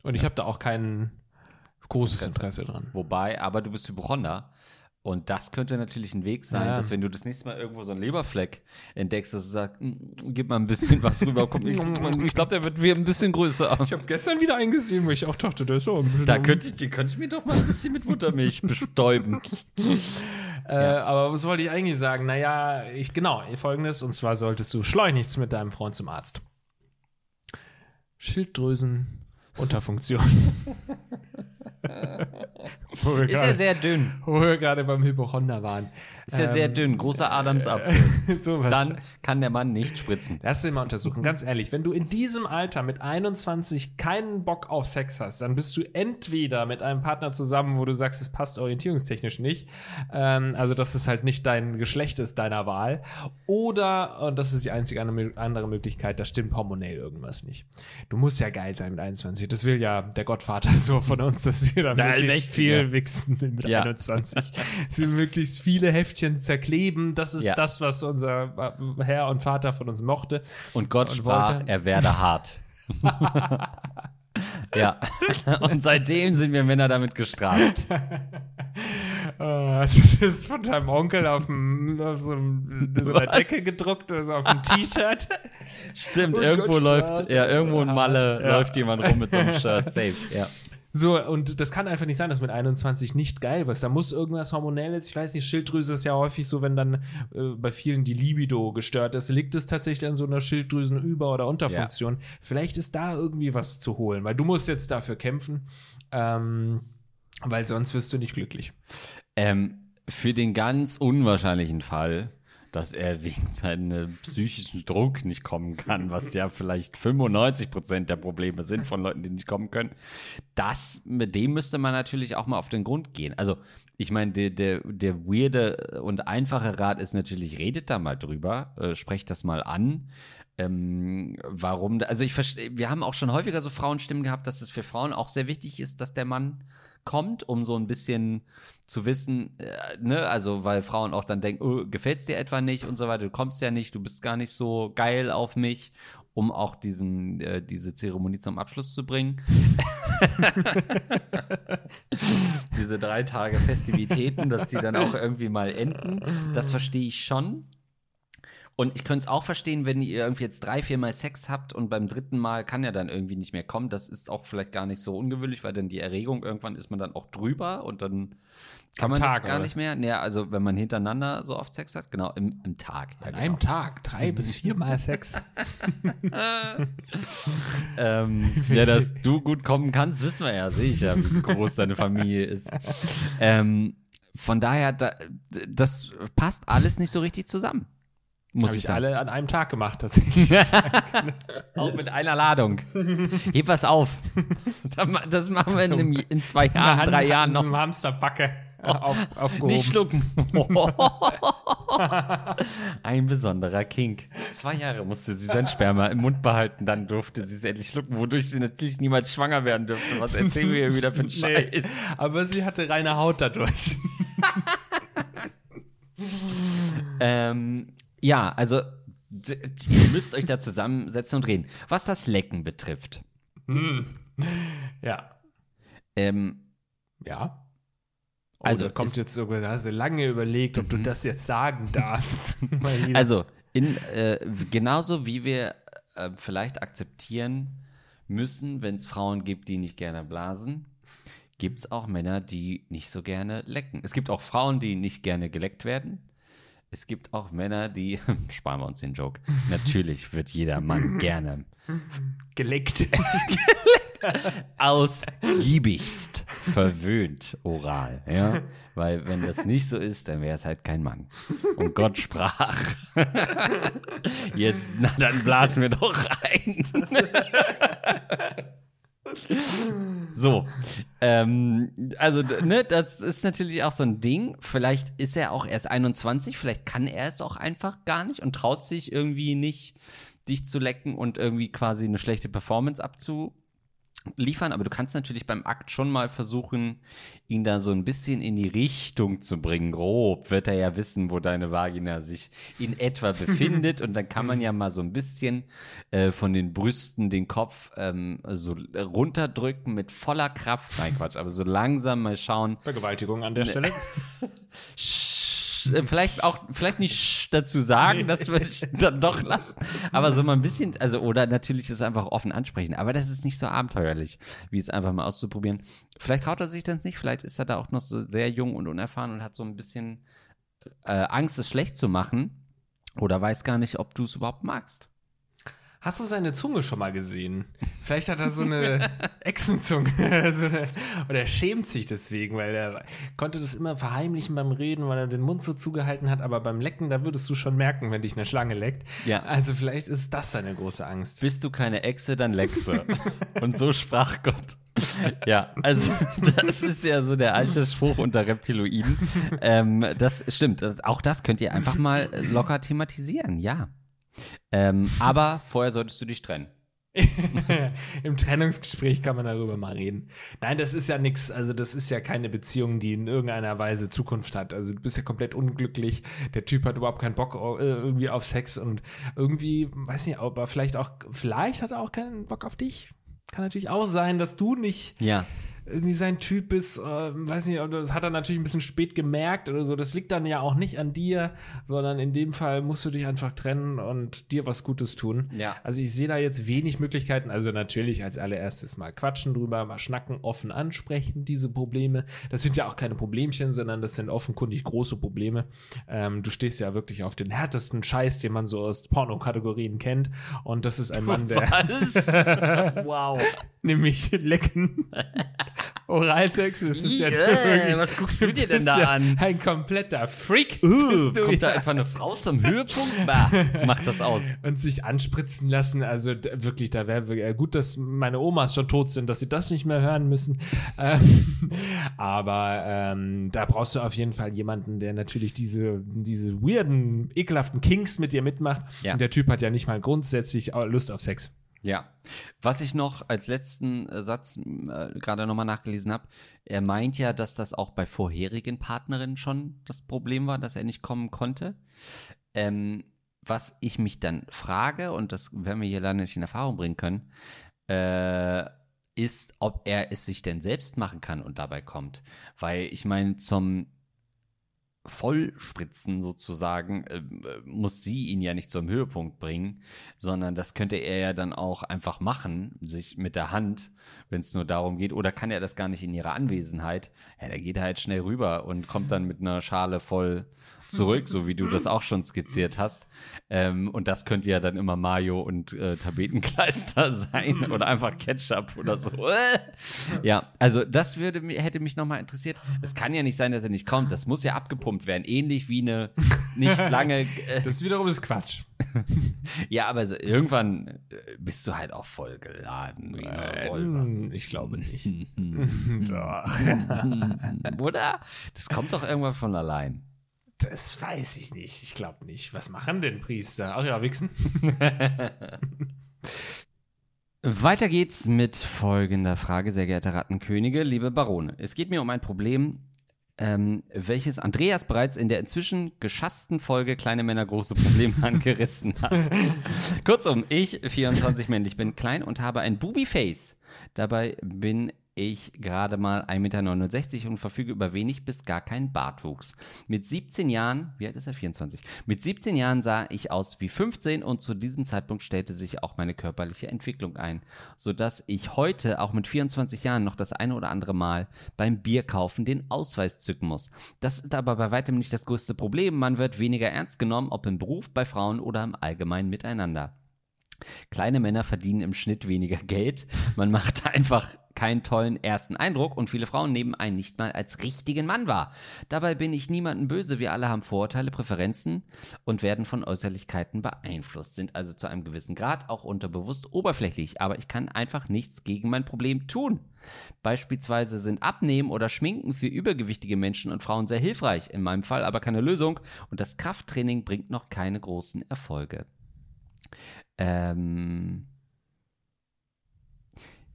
Und ja. ich habe da auch kein großes Interesse dran. Wobei, aber du bist Hypochonder. Und das könnte natürlich ein Weg sein, ja. dass wenn du das nächste Mal irgendwo so einen Leberfleck entdeckst, dass du sagst, hm, gib mal ein bisschen was rüber. Komm, ich, ich glaube, der wird wieder ein bisschen größer. Ich habe gestern wieder eingesehen, wo ich auch dachte, der ist so ein bisschen. Da könnte ich, könnte ich mir doch mal ein bisschen mit Muttermilch bestäuben. äh, ja. Aber was wollte ich eigentlich sagen? Naja, ich, genau, folgendes, und zwar solltest du schleunigst mit deinem Freund zum Arzt. Schilddrüsen Unterfunktion. Wo wir Ist ja sehr dünn. Wo wir gerade beim Hypochonder waren. Ist ja sehr dünn. Großer Adamsapfel. Sowas. Dann kann der Mann nicht spritzen. Lass den mal untersuchen, ganz ehrlich. Wenn du in diesem Alter mit 21 keinen Bock auf Sex hast, dann bist du entweder mit einem Partner zusammen, wo du sagst, es passt orientierungstechnisch nicht, ähm, also dass es halt nicht dein Geschlecht ist deiner Wahl, oder, und das ist die einzige andere Möglichkeit, da stimmt hormonell irgendwas nicht. Du musst ja geil sein mit 21. Das will ja der Gottvater so von uns, dass wir dann Der möglichst Allmächtige. Viel wichsen mit Ja. 21. dass wir möglichst viele Heftchen zerkleben. Das ist Ja. das, was unser Herr und Vater von uns mochte. Und Gott Und sprach, wollte- er werde hart. ja. Und seitdem sind wir Männer damit gestraft. Äh, hast du das von deinem Onkel auf, dem, auf so, einem, so einer Was? Decke gedruckt, also auf dem T-Shirt? Stimmt, Und irgendwo Gott läuft, ja, irgendwo in Malle Ja. läuft jemand rum mit so einem Shirt. Safe, ja. So, und das kann einfach nicht sein, dass mit 21 nicht geil was. Da muss irgendwas Hormonelles, ich weiß nicht, Schilddrüse ist ja häufig so, wenn dann äh, bei vielen die Libido gestört ist, liegt es tatsächlich an so einer Schilddrüsenüber- oder Unterfunktion. Vielleicht ist da irgendwie was zu holen, weil du musst jetzt dafür kämpfen, ähm, weil sonst wirst du nicht glücklich. Ähm, für den ganz unwahrscheinlichen Fall, dass er wegen seinem psychischen Druck nicht kommen kann, was ja vielleicht 95% der Probleme sind von Leuten, die nicht kommen können, das, mit dem müsste man natürlich auch mal auf den Grund gehen. Also, ich meine, der, der, der weirde und einfache Rat ist natürlich, redet da mal drüber, äh, sprecht das mal an. Ähm, warum, also ich verstehe, wir haben auch schon häufiger so Frauenstimmen gehabt, dass es für Frauen auch sehr wichtig ist, dass der Mann kommt, um so ein bisschen zu wissen, äh, ne, also weil Frauen auch dann denken, oh, gefällt's dir etwa nicht und so weiter, du kommst ja nicht, du bist gar nicht so geil auf mich, um auch diesen, äh, diese Zeremonie zum Abschluss zu bringen. diese drei Tage Festivitäten, dass die dann auch irgendwie mal enden, das verstehe ich schon. Und ich könnte es auch verstehen, wenn ihr irgendwie jetzt drei, vier Mal Sex habt und beim dritten Mal kann ja dann irgendwie nicht mehr kommen. Das ist auch vielleicht gar nicht so ungewöhnlich, weil dann die Erregung, irgendwann ist man dann auch drüber und dann kann Am man Tag, das gar oder? nicht mehr. Nee, also wenn man hintereinander so oft Sex hat, genau, im, im Tag. Ja, An genau. einem Tag drei bis viermal Sex. Ähm, ja, dass du gut kommen kannst, wissen wir ja, sehe ich ja, wie groß deine Familie ist. Ähm, von daher, da, das passt alles nicht so richtig zusammen. Muss Habe ich ich alle an einem Tag gemacht, tatsächlich. Auch mit einer Ladung. Heb was auf. Das machen wir in, einem, in zwei Jahren, drei Jahren noch. Hamsterbacke auf, aufgehoben. Nicht schlucken. Ein besonderer Kink. Zwei Jahre musste sie sein Sperma im Mund behalten, dann durfte sie es endlich schlucken, wodurch sie natürlich niemals schwanger werden dürfte. Was erzählen wir ihr wieder für einen Nee, Scheiß? aber sie hatte reine Haut dadurch. Ähm, ja, also ihr müsst euch da zusammensetzen und reden. Was das Lecken betrifft. ja. Ähm, Ja. Oh, Also, da kommt jetzt sogar, da hast du lange überlegt, ob du Mhm. das jetzt sagen darfst. Also, in, äh, genauso wie wir äh, vielleicht akzeptieren müssen, wenn es Frauen gibt, die nicht gerne blasen, gibt es auch Männer, die nicht so gerne lecken. Es gibt auch Frauen, die nicht gerne geleckt werden. Es gibt auch Männer, die, sparen wir uns den Joke, natürlich wird jeder Mann gerne geleckt. ausgiebigst verwöhnt oral, ja, weil wenn das nicht so ist, dann wäre es halt kein Mann. Und Gott sprach, jetzt, na dann blasen wir doch rein. So, ähm, also ne, das ist natürlich auch so ein Ding. Vielleicht ist er auch erst 21, vielleicht kann er es auch einfach gar nicht und traut sich irgendwie nicht, dich zu lecken und irgendwie quasi eine schlechte Performance abzuliefern. Aber du kannst natürlich beim Akt schon mal versuchen, ihn da so ein bisschen in die Richtung zu bringen. Grob wird er ja wissen, wo deine Vagina sich in etwa befindet. und dann kann man ja mal so ein bisschen äh, von den Brüsten den Kopf ähm, so runterdrücken mit voller Kraft. Nein, Quatsch, aber so langsam mal schauen. Vergewaltigung an der Stelle. Äh, Vielleicht auch, vielleicht nicht dazu sagen, das würde ich dann doch lassen. Aber so mal ein bisschen, also, oder natürlich ist einfach offen ansprechen. Aber das ist nicht so abenteuerlich, wie es einfach mal auszuprobieren. Vielleicht traut er sich das nicht, vielleicht ist er da auch noch so sehr jung und unerfahren und hat so ein bisschen äh, Angst, es schlecht zu machen. Oder weiß gar nicht, ob du es überhaupt magst. Hast du seine Zunge schon mal gesehen? Vielleicht hat er so eine Echsenzunge. so eine, oder er schämt sich deswegen, weil er konnte das immer verheimlichen beim Reden, weil er den Mund so zugehalten hat. Aber beim Lecken, da würdest du schon merken, wenn dich eine Schlange leckt. Ja. Also vielleicht ist das seine große Angst. Bist du keine Echse, dann leckse. Und so sprach Gott. Ja, also das ist ja so der alte Spruch unter Reptiloiden. Ähm, das stimmt. Auch das könnt ihr einfach mal locker thematisieren, ja. Ähm, aber vorher solltest du dich trennen. Im Trennungsgespräch kann man darüber mal reden. Nein, das ist ja nichts, also das ist ja keine Beziehung, die in irgendeiner Weise Zukunft hat. Also du bist ja komplett unglücklich. Der Typ hat überhaupt keinen Bock äh, irgendwie auf Sex und irgendwie, weiß nicht, aber vielleicht auch, vielleicht hat er auch keinen Bock auf dich. Kann natürlich auch sein, dass du nicht Ja. Irgendwie sein Typ ist, äh, weiß nicht, das hat er natürlich ein bisschen spät gemerkt oder so. Das liegt dann ja auch nicht an dir, sondern in dem Fall musst du dich einfach trennen und dir was Gutes tun. Ja. Also ich sehe da jetzt wenig Möglichkeiten. Also natürlich als allererstes mal quatschen drüber, mal schnacken, offen ansprechen, diese Probleme. Das sind ja auch keine Problemchen, sondern das sind offenkundig große Probleme. Ähm, du stehst ja wirklich auf den härtesten Scheiß, den man so aus Pornokategorien kennt. Und das ist ein Mann, der Was? wow. nämlich lecken. Oralsex, ist ja Yeah, wirklich, was guckst du dir denn da ja an? Ein kompletter Freak. Uh, kommt da ja. einfach eine Frau zum Höhepunkt? Bah, macht das aus. und sich anspritzen lassen. Also wirklich, da wäre äh, gut, dass meine Omas schon tot sind, dass sie das nicht mehr hören müssen. Ähm, aber ähm, da brauchst du auf jeden Fall jemanden, der natürlich diese, diese weirden, ekelhaften Kinks mit dir mitmacht. Ja. Und der Typ hat ja nicht mal grundsätzlich äh, Lust auf Sex. Ja. Was ich noch als letzten äh, Satz äh, gerade nochmal nachgelesen habe, er meint ja, dass das auch bei vorherigen Partnerinnen schon das Problem war, dass er nicht kommen konnte. Ähm, was ich mich dann frage, und das werden wir hier leider nicht in Erfahrung bringen können, äh, ist, ob er es sich denn selbst machen kann und dabei kommt. Weil ich meine, zum Vollspritzen sozusagen äh, muss sie ihn ja nicht zum Höhepunkt bringen, sondern das könnte er ja dann auch einfach machen, sich mit der Hand, wenn es nur darum geht, oder kann er das gar nicht in ihrer Anwesenheit? Ja, der geht halt schnell rüber und kommt dann mit einer Schale voll zurück, so wie du das auch schon skizziert hast. Ähm, und das könnte ja dann immer Mayo und äh, Tabetenkleister sein oder einfach Ketchup oder so. ja, also das würde, hätte mich nochmal interessiert. Es kann ja nicht sein, dass er nicht kommt. Das muss ja abgepumpt werden. Ähnlich wie eine nicht lange. Äh, Das wiederum ist Quatsch. ja, aber so, irgendwann äh, bist du halt auch voll geladen. Hm, ich glaube nicht. Oder? Das kommt doch irgendwann von allein. Das weiß ich nicht. Ich glaube nicht. Was machen denn Priester? Ach ja, wichsen. Weiter geht's mit folgender Frage, sehr geehrte Rattenkönige, liebe Barone. Es geht mir um ein Problem, ähm, welches Andreas bereits in der inzwischen geschassten Folge Kleine Männer große Probleme angerissen hat. Kurzum, ich, 24 männlich, bin klein und habe ein Booby-Face. Dabei bin ich gerade mal 1,69 Meter und verfüge über wenig bis gar keinen Bartwuchs. Mit 17 Jahren, wie alt ist er? 24. Mit 17 Jahren sah ich aus wie 15 und zu diesem Zeitpunkt stellte sich auch meine körperliche Entwicklung ein, sodass ich heute auch mit 24 Jahren noch das eine oder andere Mal beim Bierkaufen den Ausweis zücken muss. Das ist aber bei weitem nicht das größte Problem. Man wird weniger ernst genommen, ob im Beruf, bei Frauen oder im Allgemeinen miteinander. Kleine Männer verdienen im Schnitt weniger Geld. Man macht einfach keinen tollen ersten Eindruck und viele Frauen nehmen einen nicht mal als richtigen Mann wahr. Dabei bin ich niemanden böse. Wir alle haben Vorurteile, Präferenzen und werden von Äußerlichkeiten beeinflusst, sind also zu einem gewissen Grad auch unterbewusst oberflächlich. Aber ich kann einfach nichts gegen mein Problem tun. Beispielsweise sind Abnehmen oder Schminken für übergewichtige Menschen und Frauen sehr hilfreich, in meinem Fall aber keine Lösung und das Krafttraining bringt noch keine großen Erfolge. Ähm,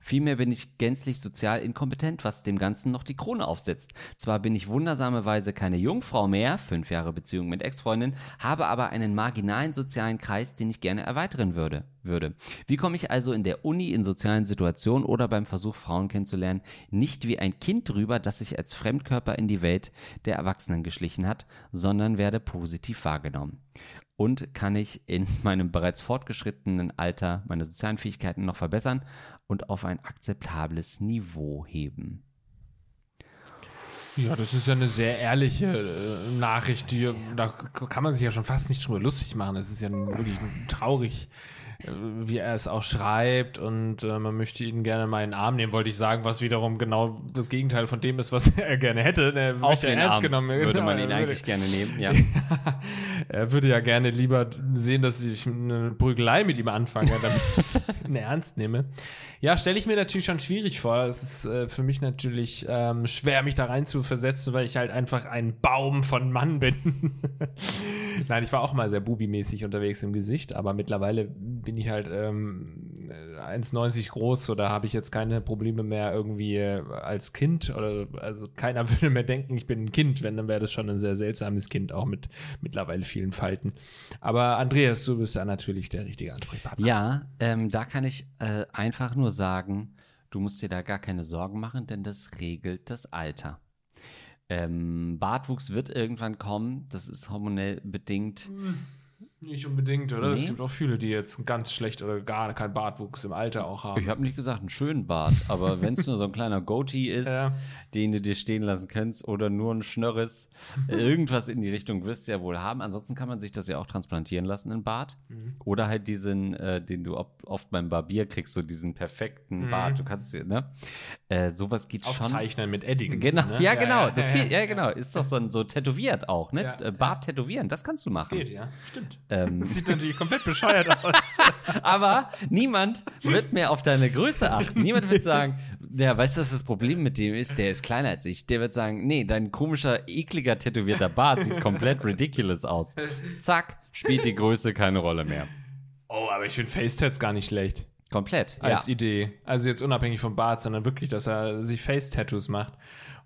Vielmehr bin ich gänzlich sozial inkompetent, was dem Ganzen noch die Krone aufsetzt. Zwar bin ich wundersamerweise keine Jungfrau mehr, fünf Jahre Beziehung mit Ex-Freundin, habe aber einen marginalen sozialen Kreis, den ich gerne erweitern würde. würde. Wie komme ich also in der Uni, in sozialen Situationen oder beim Versuch, Frauen kennenzulernen, nicht wie ein Kind drüber, das sich als Fremdkörper in die Welt der Erwachsenen geschlichen hat, sondern werde positiv wahrgenommen? Und kann ich in meinem bereits fortgeschrittenen Alter meine sozialen Fähigkeiten noch verbessern und auf ein akzeptables Niveau heben? Ja, das ist ja eine sehr ehrliche äh, Nachricht. Die, da kann man sich ja schon fast nicht drüber lustig machen. Das ist ja wirklich traurig, wie er es auch schreibt und äh, man möchte ihn gerne mal in den Arm nehmen, wollte ich sagen, was wiederum genau das Gegenteil von dem ist, was er gerne hätte. Er Auf den ernst Arm genommen würde man ihn würde- eigentlich gerne nehmen, ja. er würde ja gerne lieber sehen, dass ich eine Prügelei mit ihm anfange, damit ich ihn ernst nehme. Ja, stelle ich mir natürlich schon schwierig vor. Es ist äh, für mich natürlich ähm, schwer, mich da rein zu versetzen, weil ich halt einfach ein Baum von Mann bin. Nein, ich war auch mal sehr bubimäßig unterwegs im Gesicht, aber mittlerweile bin ich halt ähm, 1,90 groß oder habe ich jetzt keine Probleme mehr irgendwie äh, als Kind oder also keiner würde mehr denken, ich bin ein Kind, wenn, dann wäre das schon ein sehr seltsames Kind, auch mit mittlerweile vielen Falten. Aber Andreas, du bist ja natürlich der richtige Ansprechpartner. Ja, ähm, da kann ich äh, einfach nur sagen, du musst dir da gar keine Sorgen machen, denn das regelt das Alter. Ähm, Bartwuchs wird irgendwann kommen, das ist hormonell bedingt. Nicht unbedingt, oder? Es Nee. gibt auch viele, die jetzt ganz schlecht oder gar keinen Bartwuchs im Alter auch haben. Ich habe nicht gesagt, einen schönen Bart, aber wenn es nur so ein kleiner Goatee ist, Ja. den du dir stehen lassen kannst, oder nur ein Schnörres, irgendwas in die Richtung wirst du ja wohl haben. Ansonsten kann man sich das ja auch transplantieren lassen, in Bart. Mhm. Oder halt diesen, äh, den du oft, beim Barbier kriegst, so diesen perfekten Mhm. Bart. Du kannst dir, ne? Äh, sowas geht schon. Aufzeichnen mit Edding. Genau, so, ne? ja, genau, das ja, geht, ja, genau. Ist doch so, ein- so tätowiert auch, ne? Ja, Äh, Bart tätowieren, das kannst du Das machen. geht, ja. Stimmt. Ähm, Das sieht natürlich komplett bescheuert aus. aber niemand wird mehr auf deine Größe achten. Niemand wird sagen, ja, weißt du, was das Problem mit dem ist? Der ist kleiner als ich. Der wird sagen, nee, dein komischer, ekliger, tätowierter Bart sieht komplett ridiculous aus. Zack, spielt die Größe keine Rolle mehr. Oh, aber ich finde Facetats gar nicht schlecht. Komplett. als ja. Idee. Also jetzt unabhängig vom Bart, sondern wirklich, dass er sich Face-Tattoos macht.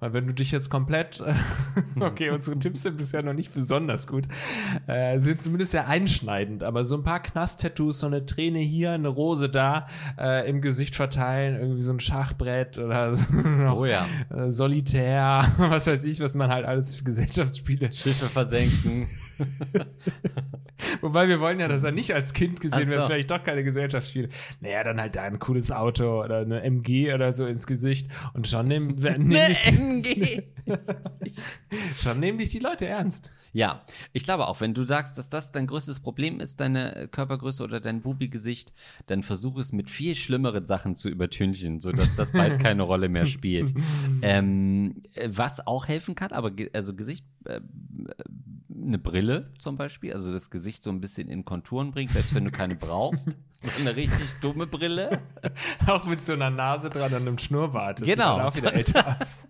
Weil wenn du dich jetzt komplett, okay, unsere Tipps sind bisher noch nicht besonders gut, äh, sind zumindest sehr einschneidend, aber so ein paar Knast-Tattoos, so eine Träne hier, eine Rose da, äh, im Gesicht verteilen, irgendwie so ein Schachbrett oder noch, Oh ja. äh, Solitär, was weiß ich, was man halt alles für Gesellschaftsspiele. Schiffe versenken. Wobei wir wollen ja, dass er nicht als Kind gesehen Ach wird, so. vielleicht doch keine Gesellschaftsspiele. Naja, dann halt da ein cooles Auto oder eine MG oder so ins Gesicht und schon nehmen, Eine MG. schon nehmen dich die Leute ernst. Ja, ich glaube auch, wenn du sagst, dass das dein größtes Problem ist, deine Körpergröße oder dein Bubi-Gesicht, dann versuch es mit viel schlimmeren Sachen zu übertünchen, sodass das bald keine Rolle mehr spielt. Ähm, äh, was auch helfen kann, aber ge also Gesicht, äh, eine Brille zum Beispiel, also das Gesicht so ein bisschen in Konturen bringt, selbst wenn du keine brauchst. So eine richtig dumme Brille. Auch mit so einer Nase dran und einem Schnurrbart. Das sieht Genau. dann auch wieder älter aus.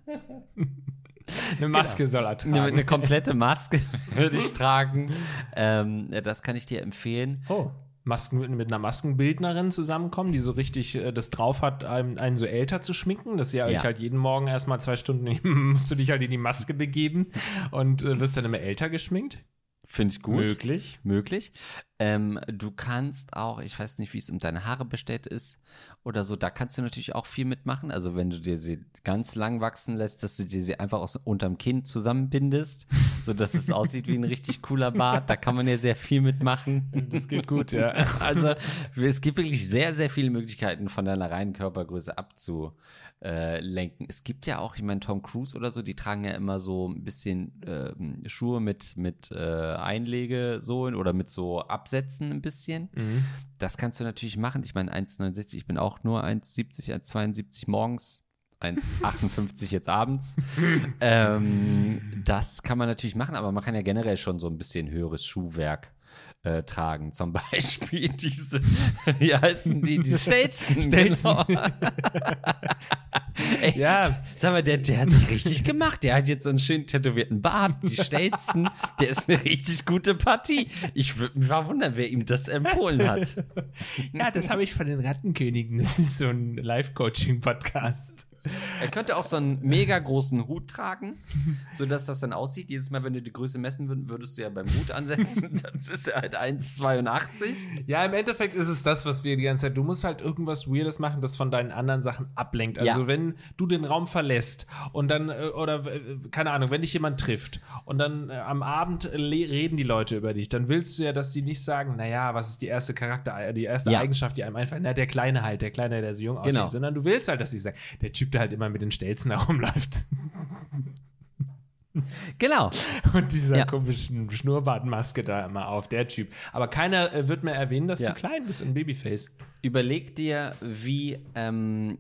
Eine Maske soll er tragen. Eine, eine komplette Maske würde ich tragen. Ähm, das kann ich dir empfehlen. Oh. Masken mit, mit einer Maskenbildnerin zusammenkommen, die so richtig äh, das drauf hat, einen, einen so älter zu schminken, dass ihr Ja. euch halt jeden Morgen erstmal zwei Stunden musst du dich halt in die Maske begeben und äh, wirst dann immer älter geschminkt. Finde ich gut. Möglich. möglich. Ähm, du kannst auch, ich weiß nicht, wie es um deine Haare bestellt ist oder so, da kannst du natürlich auch viel mitmachen. Also wenn du dir sie ganz lang wachsen lässt, dass du dir sie einfach aus unterm Kinn zusammenbindest, sodass es aussieht wie ein richtig cooler Bart, da kann man ja sehr viel mitmachen. Das geht gut, ja. Also es gibt wirklich sehr, sehr viele Möglichkeiten von deiner reinen Körpergröße abzulenken. Es gibt ja auch, ich meine, Tom Cruise oder so, die tragen ja immer so ein bisschen ähm, Schuhe mit, mit äh, Einlegesohlen oder mit so Absätzen ein bisschen. Mhm. Das kannst du natürlich machen. Ich meine, 1,69, ich bin auch nur 1,70, 1,72 morgens. 1,58 jetzt abends. ähm, das kann man natürlich machen, aber man kann ja generell schon so ein bisschen höheres Schuhwerk äh, tragen. Zum Beispiel diese, wie heißen die? Die Stelzen. Stelzen. Genau. Ey, Ja. Sag mal, der, der hat sich richtig gemacht. Der hat jetzt so einen schön tätowierten Bart, die Stelzen. Der ist eine richtig gute Partie. Ich würde mich mal wundern, wer ihm das empfohlen hat. Ja, das habe ich von den Rattenkönigen. Das ist so ein Live-Coaching-Podcast. Er könnte auch so einen mega großen Hut tragen, sodass das dann aussieht. Jedes Mal, wenn du die Größe messen würdest, würdest du ja beim Hut ansetzen. Dann ist er halt 1,82. Ja, im Endeffekt ist es das, was wir die ganze Zeit. Du musst halt irgendwas Weirdes machen, das von deinen anderen Sachen ablenkt. Also, Ja. wenn du den Raum verlässt und dann, äh, oder äh, keine Ahnung, wenn dich jemand trifft und dann äh, am Abend äh, reden die Leute über dich, dann willst du ja, dass die nicht sagen, naja, was ist die erste Charakter, die erste Ja. Eigenschaft, die einem einfällt? Na, der Kleine halt, der Kleine, der so jung aussieht. Genau. Sondern du willst halt, dass sie sagen, der Typ, der halt immer mit den Stelzen herumläuft. Genau. und dieser Ja. komischen Schnurrbartmaske da immer auf, der Typ. Aber keiner äh, wird mehr erwähnen, dass Ja. du klein bist und Babyface. Überleg dir, wie, ähm,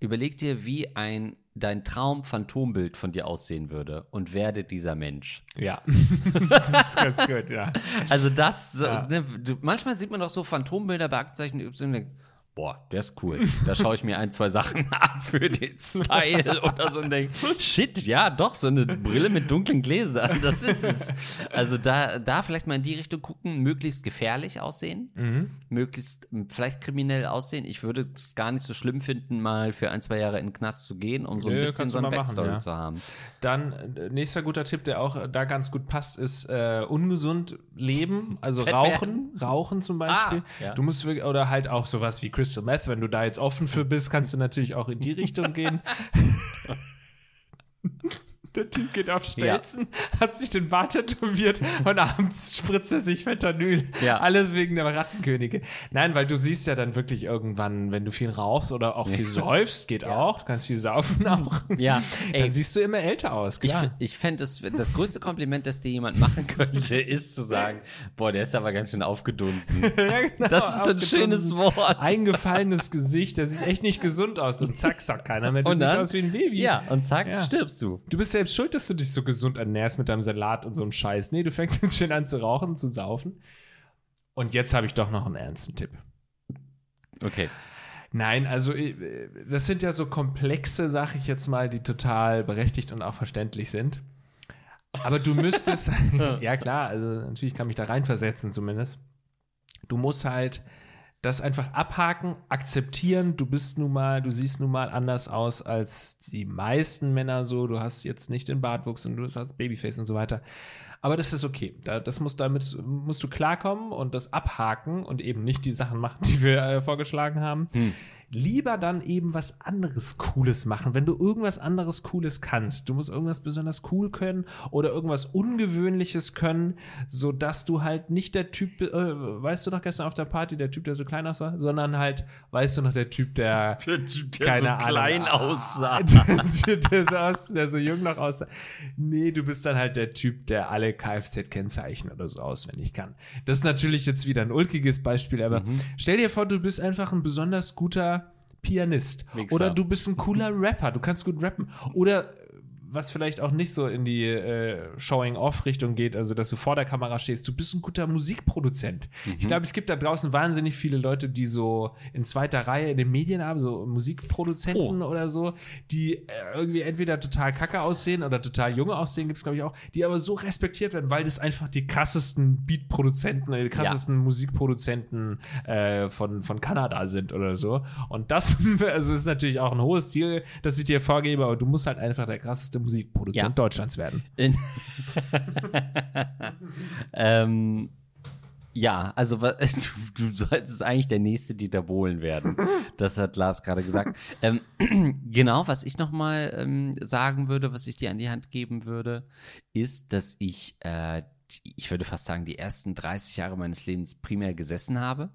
überleg dir, wie ein dein Traum-Phantombild von dir aussehen würde und werde dieser Mensch. Ja. das ist ganz gut, ja. Also das, Ja. ne, manchmal sieht man doch so Phantombilder bei Aktenzeichen Y und denkt, boah, der ist cool. Da schaue ich mir ein, zwei Sachen ab für den Style oder so und denke, shit, ja, doch, so eine Brille mit dunklen Gläsern, das ist es. Also da, da vielleicht mal in die Richtung gucken, möglichst gefährlich aussehen, Mhm. möglichst m, vielleicht kriminell aussehen. Ich würde es gar nicht so schlimm finden, mal für ein, zwei Jahre in den Knast zu gehen, um so ein Nö, bisschen so eine mal machen, Backstory ja. zu haben. Dann äh, nächster guter Tipp, der auch äh, da ganz gut passt, ist äh, ungesund leben, also Fett Rauchen, Rauchen zum Beispiel. Ah, ja. Du musst wirklich, oder halt auch sowas wie Crystal Meth, wenn du da jetzt offen für bist, kannst du natürlich auch in die Richtung gehen. Der Typ geht auf Stelzen, hat sich den Bart tätowiert und abends spritzt er sich Fentanyl. Ja. Alles wegen der Rattenkönige. Nein, weil du siehst ja dann wirklich irgendwann, wenn du viel rauchst oder auch viel säufst, geht auch, du kannst viel saufen auch. Ja, ey, Dann siehst du immer älter aus, Ich, klar. f- ich fände, das, das größte Kompliment, das dir jemand machen könnte, ist zu sagen, boah, der ist aber ganz schön aufgedunsen. Ja, genau, Das ist ein schönes Wort. Eingefallenes Gesicht, der sieht echt nicht gesund aus. Und zack, sagt keiner mehr. Du Und siehst dann? aus wie ein Baby. Ja, und zack, Ja. stirbst du. Du bist selbst schuld, dass du dich so gesund ernährst mit deinem Salat und so einem Scheiß. Nee, du fängst jetzt schön an zu rauchen und zu saufen. Und jetzt habe ich doch noch einen ernsten Tipp. Okay. Nein, also äh, das sind ja so komplexe, sag ich jetzt mal, die total berechtigt und auch verständlich sind. Aber du müsstest, ja klar, also natürlich kann mich da reinversetzen zumindest. Du musst halt das einfach abhaken, akzeptieren. Du bist nun mal, du siehst nun mal anders aus als die meisten Männer so. Du hast jetzt nicht den Bartwuchs und du hast Babyface und so weiter. Aber das ist okay. Da, das muss, damit musst du klarkommen und das abhaken und eben nicht die Sachen machen, die wir äh, vorgeschlagen haben. Lieber dann eben was anderes Cooles machen. Wenn du irgendwas anderes Cooles kannst, du musst irgendwas besonders cool können oder irgendwas Ungewöhnliches können, sodass du halt nicht der Typ, äh, weißt du noch gestern auf der Party, der Typ, der so klein aussah, sondern halt, weißt du noch, der Typ, der Der Typ, keine Ahnung, aussah. der, der, so der so jung noch aussah. Nee, du bist dann halt der Typ, der alle Kfz-Kennzeichen oder so auswendig kann. Das ist natürlich jetzt wieder ein ulkiges Beispiel, aber Mhm. stell dir vor, du bist einfach ein besonders guter Pianist. Wichser. Oder du bist ein cooler Rapper, du kannst gut rappen. Oder was vielleicht auch nicht so in die äh, Showing-Off-Richtung geht, also dass du vor der Kamera stehst, du bist ein guter Musikproduzent. Ich glaube, es gibt da draußen wahnsinnig viele Leute, die so in zweiter Reihe in den Medien haben, so Musikproduzenten oder so, die äh, irgendwie entweder total kacke aussehen oder total junge aussehen, gibt es, glaube ich, auch, die aber so respektiert werden, weil das einfach die krassesten Beat-Produzenten oder die krassesten Musikproduzenten äh, von, von Kanada sind oder so. Und das also ist natürlich auch ein hohes Ziel, das ich dir vorgebe, aber du musst halt einfach der krasseste Musikproduzent Ja. Deutschlands werden. In ähm, ja, also du, du solltest eigentlich der nächste Dieter Bohlen werden. Das hat Lars gerade gesagt. Ähm, genau, was ich nochmal ähm, sagen würde, was ich dir an die Hand geben würde, ist, dass ich, äh, die- ich würde fast sagen, die ersten 30 Jahre meines Lebens primär gesessen habe.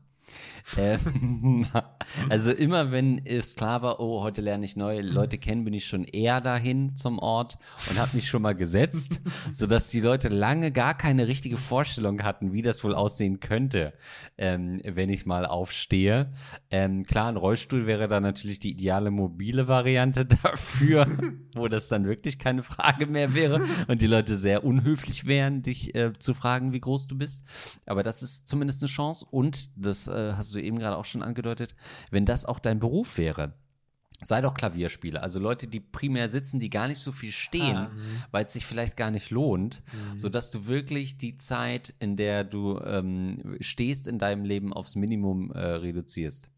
Ähm, also immer wenn es klar war, oh, heute lerne ich neue Leute kennen, bin ich schon eher dahin zum Ort und habe mich schon mal gesetzt, sodass die Leute lange gar keine richtige Vorstellung hatten, wie das wohl aussehen könnte, ähm, wenn ich mal aufstehe. Ähm, klar, ein Rollstuhl wäre da natürlich die ideale mobile Variante dafür, wo das dann wirklich keine Frage mehr wäre und die Leute sehr unhöflich wären, dich äh, zu fragen, wie groß du bist. Aber das ist zumindest eine Chance und das äh, hast du eben gerade auch schon angedeutet, wenn das auch dein Beruf wäre. Sei doch Klavierspieler. Also Leute, die primär sitzen, die gar nicht so viel stehen, Ah, weil es sich vielleicht gar nicht lohnt, Mhm. sodass du wirklich die Zeit, in der du ähm, stehst in deinem Leben, aufs Minimum äh, reduzierst.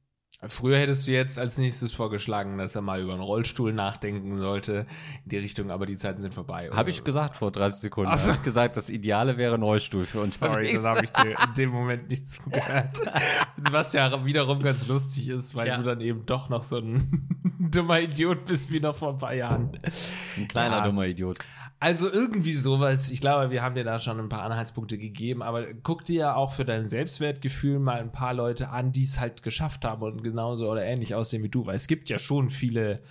Früher hättest du jetzt als nächstes vorgeschlagen, dass er mal über einen Rollstuhl nachdenken sollte in die Richtung, aber die Zeiten sind vorbei. Habe ich gesagt vor 30 Sekunden. Ach so. Habe ich gesagt, das Ideale wäre ein Rollstuhl für uns. Sorry, das habe ich dir in dem Moment nicht zugehört. Was ja wiederum ganz lustig ist, weil Ja. du dann eben doch noch so ein dummer Idiot bist wie noch vor ein paar Jahren. Ein kleiner Ja. dummer Idiot. Also irgendwie sowas. Ich glaube, wir haben dir da schon ein paar Anhaltspunkte gegeben, aber guck dir ja auch für dein Selbstwertgefühl mal ein paar Leute an, die es halt geschafft haben und genauso oder ähnlich aussehen wie du, weil es gibt ja schon viele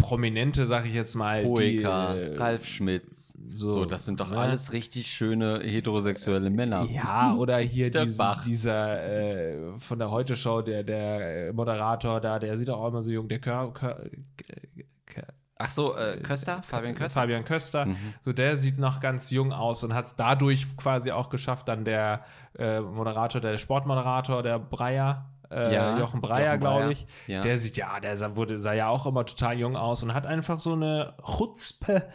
Prominente, sag ich jetzt mal. Hoeker, die, äh, Ralf Schmitz. so, So, das sind doch ne? alles richtig schöne heterosexuelle Männer. Ja, oder hier Bach. dieser äh, von der Heute-Show, der, der äh, Moderator da, der sieht auch immer so jung, der Kör, Kör, Kör, Ach so, äh, Köster, Fabian Köster. Fabian Köster, Mhm. so der sieht noch ganz jung aus und hat es dadurch quasi auch geschafft, dann der äh, Moderator, der Sportmoderator, der Breyer, äh, Ja, Jochen Breyer, glaube ich, ja. der sieht ja, der sah, wurde, sah ja auch immer total jung aus und hat einfach so eine Chutzpe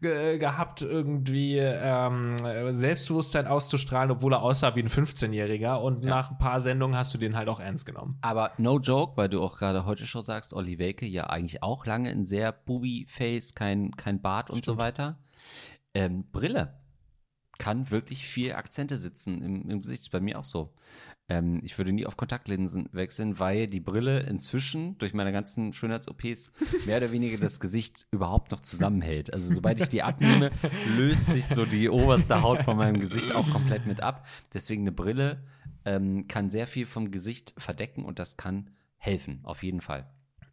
ge gehabt, irgendwie ähm, Selbstbewusstsein auszustrahlen, obwohl er aussah wie ein 15-Jähriger und nach ein paar Sendungen hast du den halt auch ernst genommen. Aber no joke, weil du auch gerade heute schon sagst, Olli Welke ja eigentlich auch lange in sehr Booby-Face, kein, kein Bart und so weiter. Ähm, Brille kann wirklich viel Akzente sitzen im, im Gesicht. Ist bei mir auch so. Ähm, ich würde nie auf Kontaktlinsen wechseln, weil die Brille inzwischen durch meine ganzen Schönheits-OPs mehr oder weniger das Gesicht überhaupt noch zusammenhält. Also sobald ich die abnehme, löst sich so die oberste Haut von meinem Gesicht auch komplett mit ab. Deswegen eine Brille ähm, kann sehr viel vom Gesicht verdecken und das kann helfen, auf jeden Fall.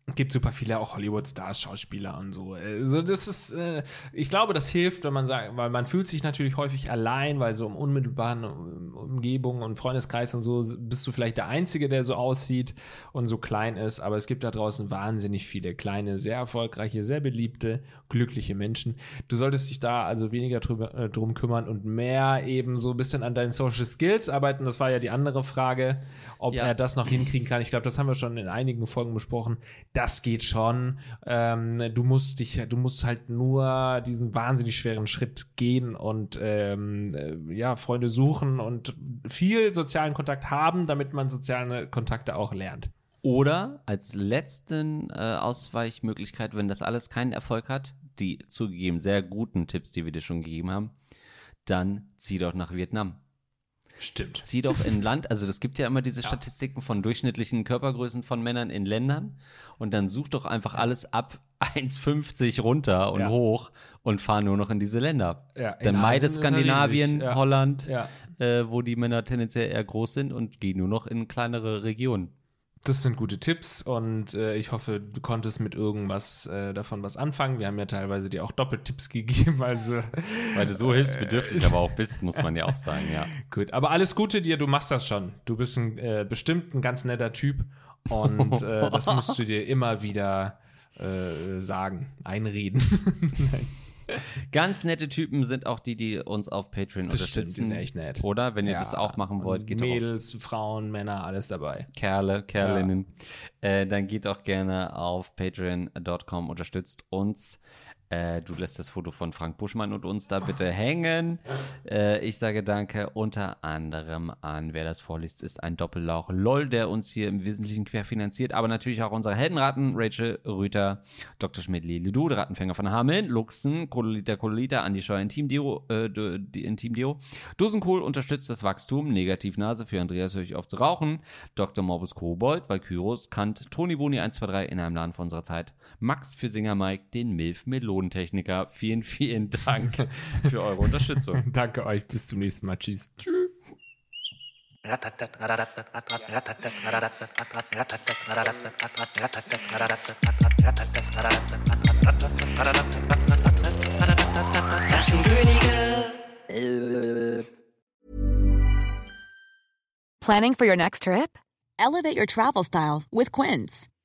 Es gibt super viele auch Hollywood-Stars, Schauspieler und so. Also das ist, äh, ich glaube, das hilft, wenn man sagt, weil man fühlt sich natürlich häufig allein, weil so im unmittelbaren um- Umgebung und Freundeskreis und so bist du vielleicht der Einzige, der so aussieht und so klein ist. Aber es gibt da draußen wahnsinnig viele kleine, sehr erfolgreiche, sehr beliebte, glückliche Menschen. Du solltest dich da also weniger drüber, äh, drum kümmern und mehr eben so ein bisschen an deinen Social Skills arbeiten. Das war ja die andere Frage, ob Ja. er das noch hinkriegen kann. Ich glaube, das haben wir schon in einigen Folgen besprochen. Das geht schon. Ähm, du musst dich, du musst halt nur diesen wahnsinnig schweren Schritt gehen und ähm, äh, ja, Freunde suchen und viel sozialen Kontakt haben, damit man soziale Kontakte auch lernt. Oder als letzten äh, Ausweichmöglichkeit, wenn das alles keinen Erfolg hat, die zugegeben sehr guten Tipps, die wir dir schon gegeben haben, dann zieh doch nach Vietnam. Stimmt. Zieh doch in Land, also es gibt ja immer diese Statistiken von durchschnittlichen Körpergrößen von Männern in Ländern und dann such doch einfach alles ab 1,50 runter und Ja. hoch und fahr nur noch in diese Länder. Ja, dann meide Skandinavien, ja. Holland, Ja. äh, wo die Männer tendenziell eher groß sind und geh nur noch in kleinere Regionen. Das sind gute Tipps und äh, ich hoffe, du konntest mit irgendwas äh, davon was anfangen. Wir haben ja teilweise dir auch Doppeltipps gegeben, also Weil du so hilfsbedürftig aber auch bist, muss man ja auch sagen, ja. gut. Aber alles Gute dir, du machst das schon. Du bist ein, äh, bestimmt ein ganz netter Typ und äh, das musst du dir immer wieder äh, sagen, einreden. Nein. Ganz nette Typen sind auch die, die uns auf Patreon Das stimmt, die unterstützen. sind echt nett. Oder? Wenn ihr Ja, das auch machen wollt, geht doch auf Mädels, Frauen, Männer, alles dabei. Kerle, Kerlinnen. Äh, dann geht auch gerne auf patreon.com, unterstützt uns. Äh, du lässt das Foto von Frank Buschmann und uns da bitte hängen. Äh, ich sage danke unter anderem an, wer das vorliest, ist ein Doppellauch LOL, der uns hier im Wesentlichen querfinanziert, aber natürlich auch unsere Heldenratten, Rachel Rüther, Dr. Du, der Rattenfänger von Hameln, Luxen, Kololita Kololita, Andi Scheuer, Intimdeo, äh, d- die Intimdeo, Dosenkohl unterstützt das Wachstum, Negativnase für Andreas höre ich auf zu rauchen, Dr. Morbus Kobold, Valkyros, Kant, Toni Boni 123 in einem Laden vor unserer Zeit, Max für Singer Mike, den Milf Melodentechniker. Vielen, vielen Dank für eure Unterstützung. Danke euch, bis zum nächsten Mal. Tschüss. Planning for your next trip? Elevate your travel style with Quince.